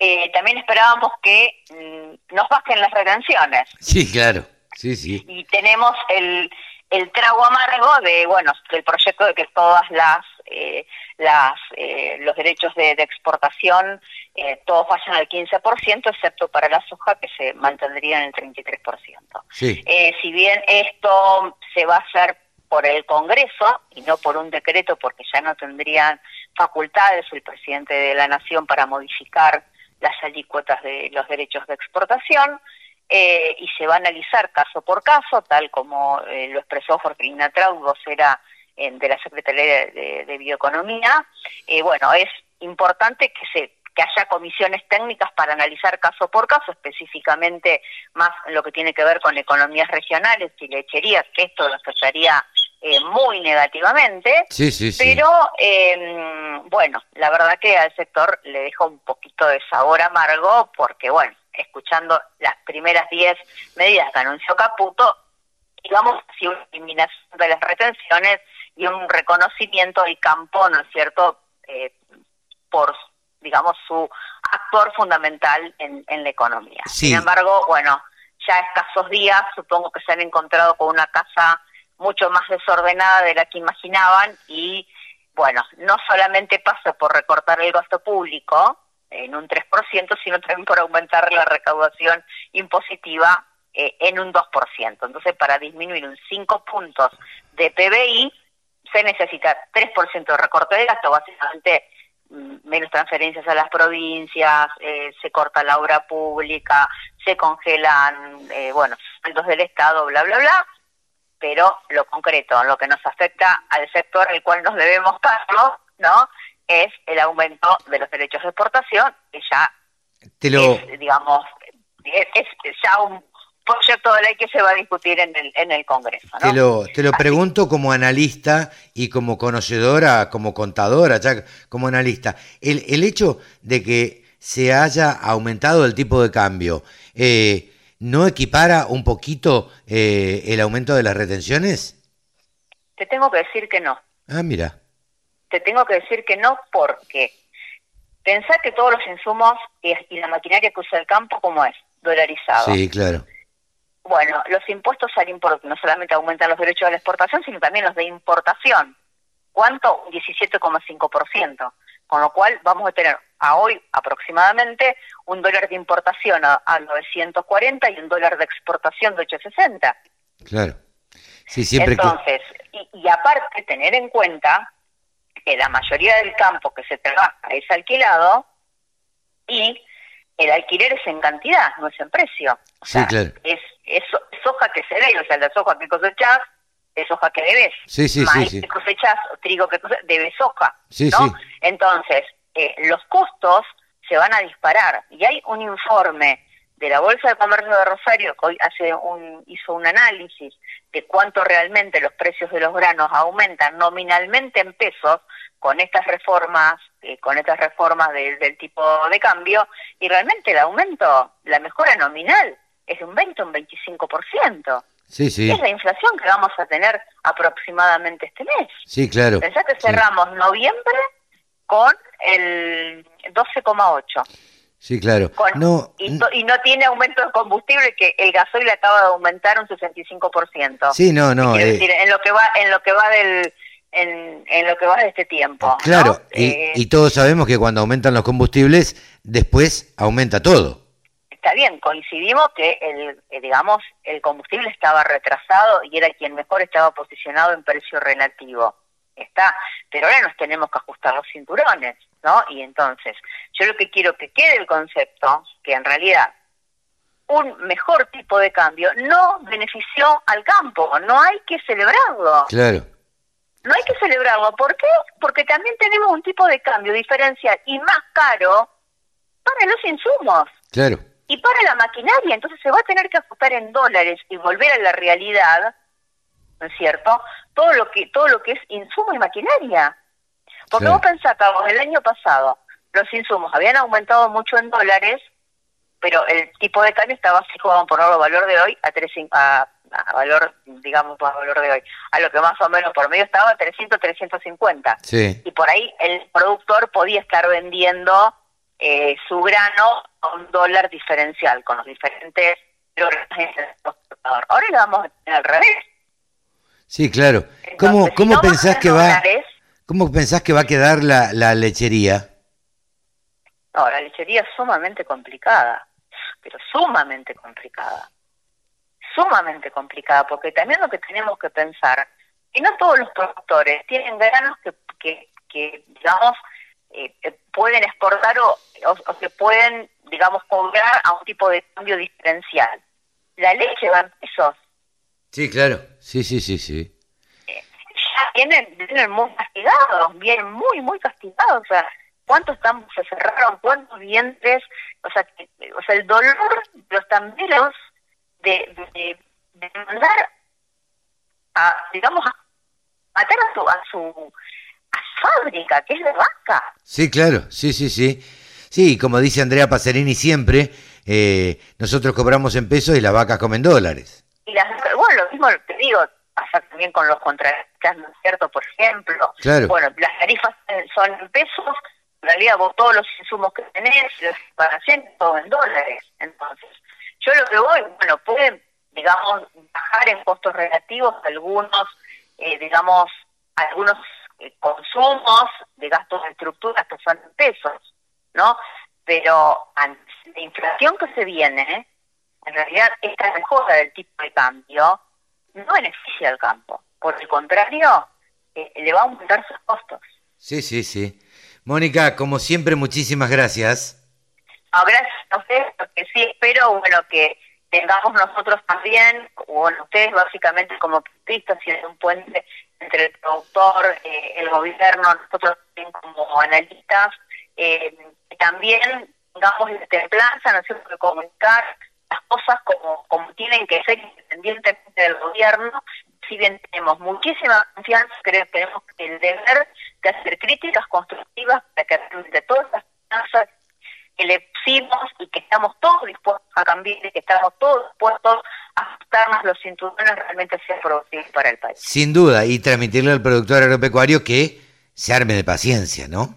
Eh, también esperábamos que mm, nos bajen las retenciones, Sí, claro. Sí, sí. y tenemos el, el trago amargo de bueno del proyecto de que todas las eh, las eh, los derechos de, de exportación eh, todos vayan al 15% excepto para la soja que se mantendría en el 33%. Sí. Eh, si bien esto se va a hacer por el Congreso y no por un decreto porque ya no tendrían facultades el presidente de la Nación para modificar las alícuotas de los derechos de exportación, eh, y se va a analizar caso por caso, tal como eh, lo expresó Jorgelina Traut, vocera de la Secretaría de, Bioeconomía. Eh, bueno, es importante que se que haya comisiones técnicas para analizar caso por caso, específicamente más lo que tiene que ver con economías regionales y lecherías, que esto lo afectaría eh, muy negativamente. Sí, sí, sí. Pero, eh, bueno, la verdad que al sector le deja un poquito de sabor amargo porque, bueno, escuchando las primeras 10 medidas que anunció Caputo, digamos, si una eliminación de las retenciones y un reconocimiento del campo, ¿no es cierto?, eh, por, digamos, su actor fundamental en, en la economía. Sí. Sin embargo, bueno, ya a escasos días supongo que se han encontrado con una casa mucho más desordenada de la que imaginaban y, bueno, no solamente pasa por recortar el gasto público en un 3%, sino también por aumentar la recaudación impositiva eh, en un 2%. Entonces, para disminuir un 5 puntos de PBI, se necesita 3% de recorte de gasto, básicamente mm, menos transferencias a las provincias, eh, se corta la obra pública, se congelan, eh, bueno, sueldos del Estado, bla, bla, bla, pero lo concreto, lo que nos afecta al sector al cual nos debemos cargo, ¿no? Es el aumento de los derechos de exportación, que ya Te lo, es, digamos, es, es ya un proyecto de ley que se va a discutir en el, en el Congreso, ¿no? Te lo, te lo pregunto como analista y como conocedora, como contadora, ya como analista. El, el hecho de que se haya aumentado el tipo de cambio, eh, ¿no equipara un poquito eh, el aumento de las retenciones? Te tengo que decir que no. Ah, mira. Te tengo que decir que no porque pensá que todos los insumos y, y la maquinaria que usa el campo, ¿cómo es? Dolarizado. Sí, claro. Bueno, los impuestos al importe no solamente aumentan los derechos de la exportación, sino también los de importación. ¿Cuánto? Un 17,5%. Con lo cual vamos a tener a hoy aproximadamente un dólar de importación a, a 940 y un dólar de exportación de 860. Claro. Sí, siempre que- Entonces, y, y aparte tener en cuenta que la mayoría del campo que se trabaja es alquilado y el alquiler es en cantidad, no es en precio. Sí, claro. Es, es, hoja que se ve, o sea, la soja que cosechás es hoja que debes. Sí, sí, Maíz sí. que cosechás, trigo que cosechás, debes hoja. Sí, ¿no? sí. Entonces, eh, los costos se van a disparar. Y hay un informe de la Bolsa de Comercio de Rosario que hoy hace un, hizo un análisis de cuánto realmente los precios de los granos aumentan nominalmente en pesos con estas reformas, eh, con estas reformas de- del tipo de cambio, y realmente el aumento, la mejora nominal, es de un 20 o un 25%. Sí, sí. Es la inflación que vamos a tener aproximadamente este mes. Sí, claro. Pensá que Sí. cerramos noviembre con el 12,8. Sí, claro. Con- No, y, no tiene aumento de combustible que el gasoil acaba de aumentar un 65%. Sí, no, no, eh. decir, en lo que va en lo que va del en, en lo que va de este tiempo. claro, y, Eh, y todos sabemos que cuando aumentan los combustibles, después aumenta todo. Está bien, coincidimos que el eh, digamos el combustible estaba retrasado y era quien mejor estaba posicionado en precio relativo. Está, pero ahora nos tenemos que ajustar los cinturones, ¿no? Y entonces, yo lo que quiero que quede el concepto que en realidad un mejor tipo de cambio no benefició al campo, no hay que celebrarlo. Claro. No hay que celebrarlo. ¿Por qué? Porque también tenemos un tipo de cambio diferencial y más caro para los insumos Claro. Y para la maquinaria. Entonces se va a tener que ajustar en dólares y volver a la realidad, ¿no es cierto? Todo lo que todo lo que es insumo y maquinaria. Porque Claro. vos pensás, Carlos, el año pasado los insumos habían aumentado mucho en dólares, pero el tipo de cambio estaba fijo, vamos a ponerlo a valor de hoy, a, 3, a, a valor, digamos, a valor de hoy, a lo que más o menos por medio estaba 300, 350 Sí. y por ahí el productor podía estar vendiendo eh, su grano a un dólar diferencial con los diferentes. Ahora lo vamos a tener al revés. Sí, claro. ¿Cómo, Entonces, si cómo no pensás que va, cómo pensás que va a quedar la, la lechería? no, la lechería es sumamente complicada, pero sumamente complicada. Sumamente complicada, porque también lo que tenemos que pensar, que no todos los productores tienen granos que, que, que digamos, eh, eh, pueden exportar o, o, o que pueden, digamos, cobrar a un tipo de cambio diferencial. La leche va en pesos, Sí, claro. Sí, sí, sí, sí. ya vienen, vienen muy castigados, vienen muy, muy castigados. O sea, ¿cuántos estamos se cerraron? ¿Cuántos vientres? O sea, que- o sea el dolor de los tamberos de, de, de mandar a, digamos, a matar a su, a su fábrica, que es de vaca. Sí, claro. Sí, sí, sí. Sí, como dice Andrea Pacerini siempre, eh, nosotros cobramos en pesos y las vacas comen dólares. Y las, bueno, lo mismo te digo, pasa también con los contratistas, ¿no es cierto? Por ejemplo, Claro. bueno, las tarifas son en pesos, en realidad vos todos los insumos que tenés, las separaciones, todo en dólares. Entonces, yo lo que voy, bueno, pueden, digamos, bajar en costos relativos algunos, eh, digamos, algunos eh, consumos de gastos de estructuras que son en pesos, ¿no? Pero ante la inflación que se viene, en realidad esta mejora del tipo de cambio no beneficia al campo. Por el contrario, eh, le va a aumentar sus costos. Sí, sí, sí. Mónica, como siempre, muchísimas gracias. Ah, gracias a ustedes, porque sí espero, bueno, que tengamos nosotros también, bueno, ustedes básicamente como periodistas y un puente entre el productor, eh, el gobierno, nosotros también como analistas, eh, también tengamos la templanza, ¿no es cierto?, de comunicar las cosas como, como tienen que ser independientemente del gobierno. Si bien tenemos muchísima confianza, creo que tenemos el deber de hacer críticas constructivas para que realmente todas las finanzas que le pusimos y que estamos todos dispuestos a cambiar y que estamos todos dispuestos a ajustarnos los cinturones realmente sea productivo para el país. Sin duda, y transmitirle al productor agropecuario que se arme de paciencia, ¿no?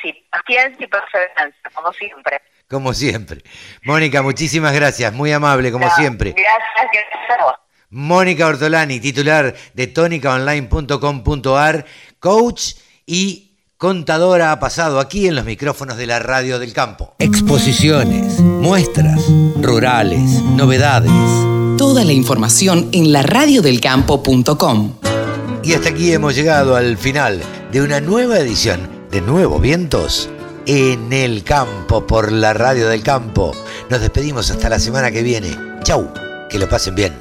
Sí, paciencia y perseverancia, como siempre. Como siempre. Mónica, muchísimas gracias, muy amable, como siempre. Gracias, gracias a vos. Mónica Ortolani, titular de tónicaonline.com.ar, coach y contadora ha pasado aquí en los micrófonos de la radio del campo. Exposiciones, muestras, rurales, novedades. Toda la información en laradiodelcampo.com. Y hasta aquí hemos llegado al final de una nueva edición de Nuevos Vientos en el campo por la radio del campo. Nos despedimos hasta la semana que viene. Chau, que lo pasen bien.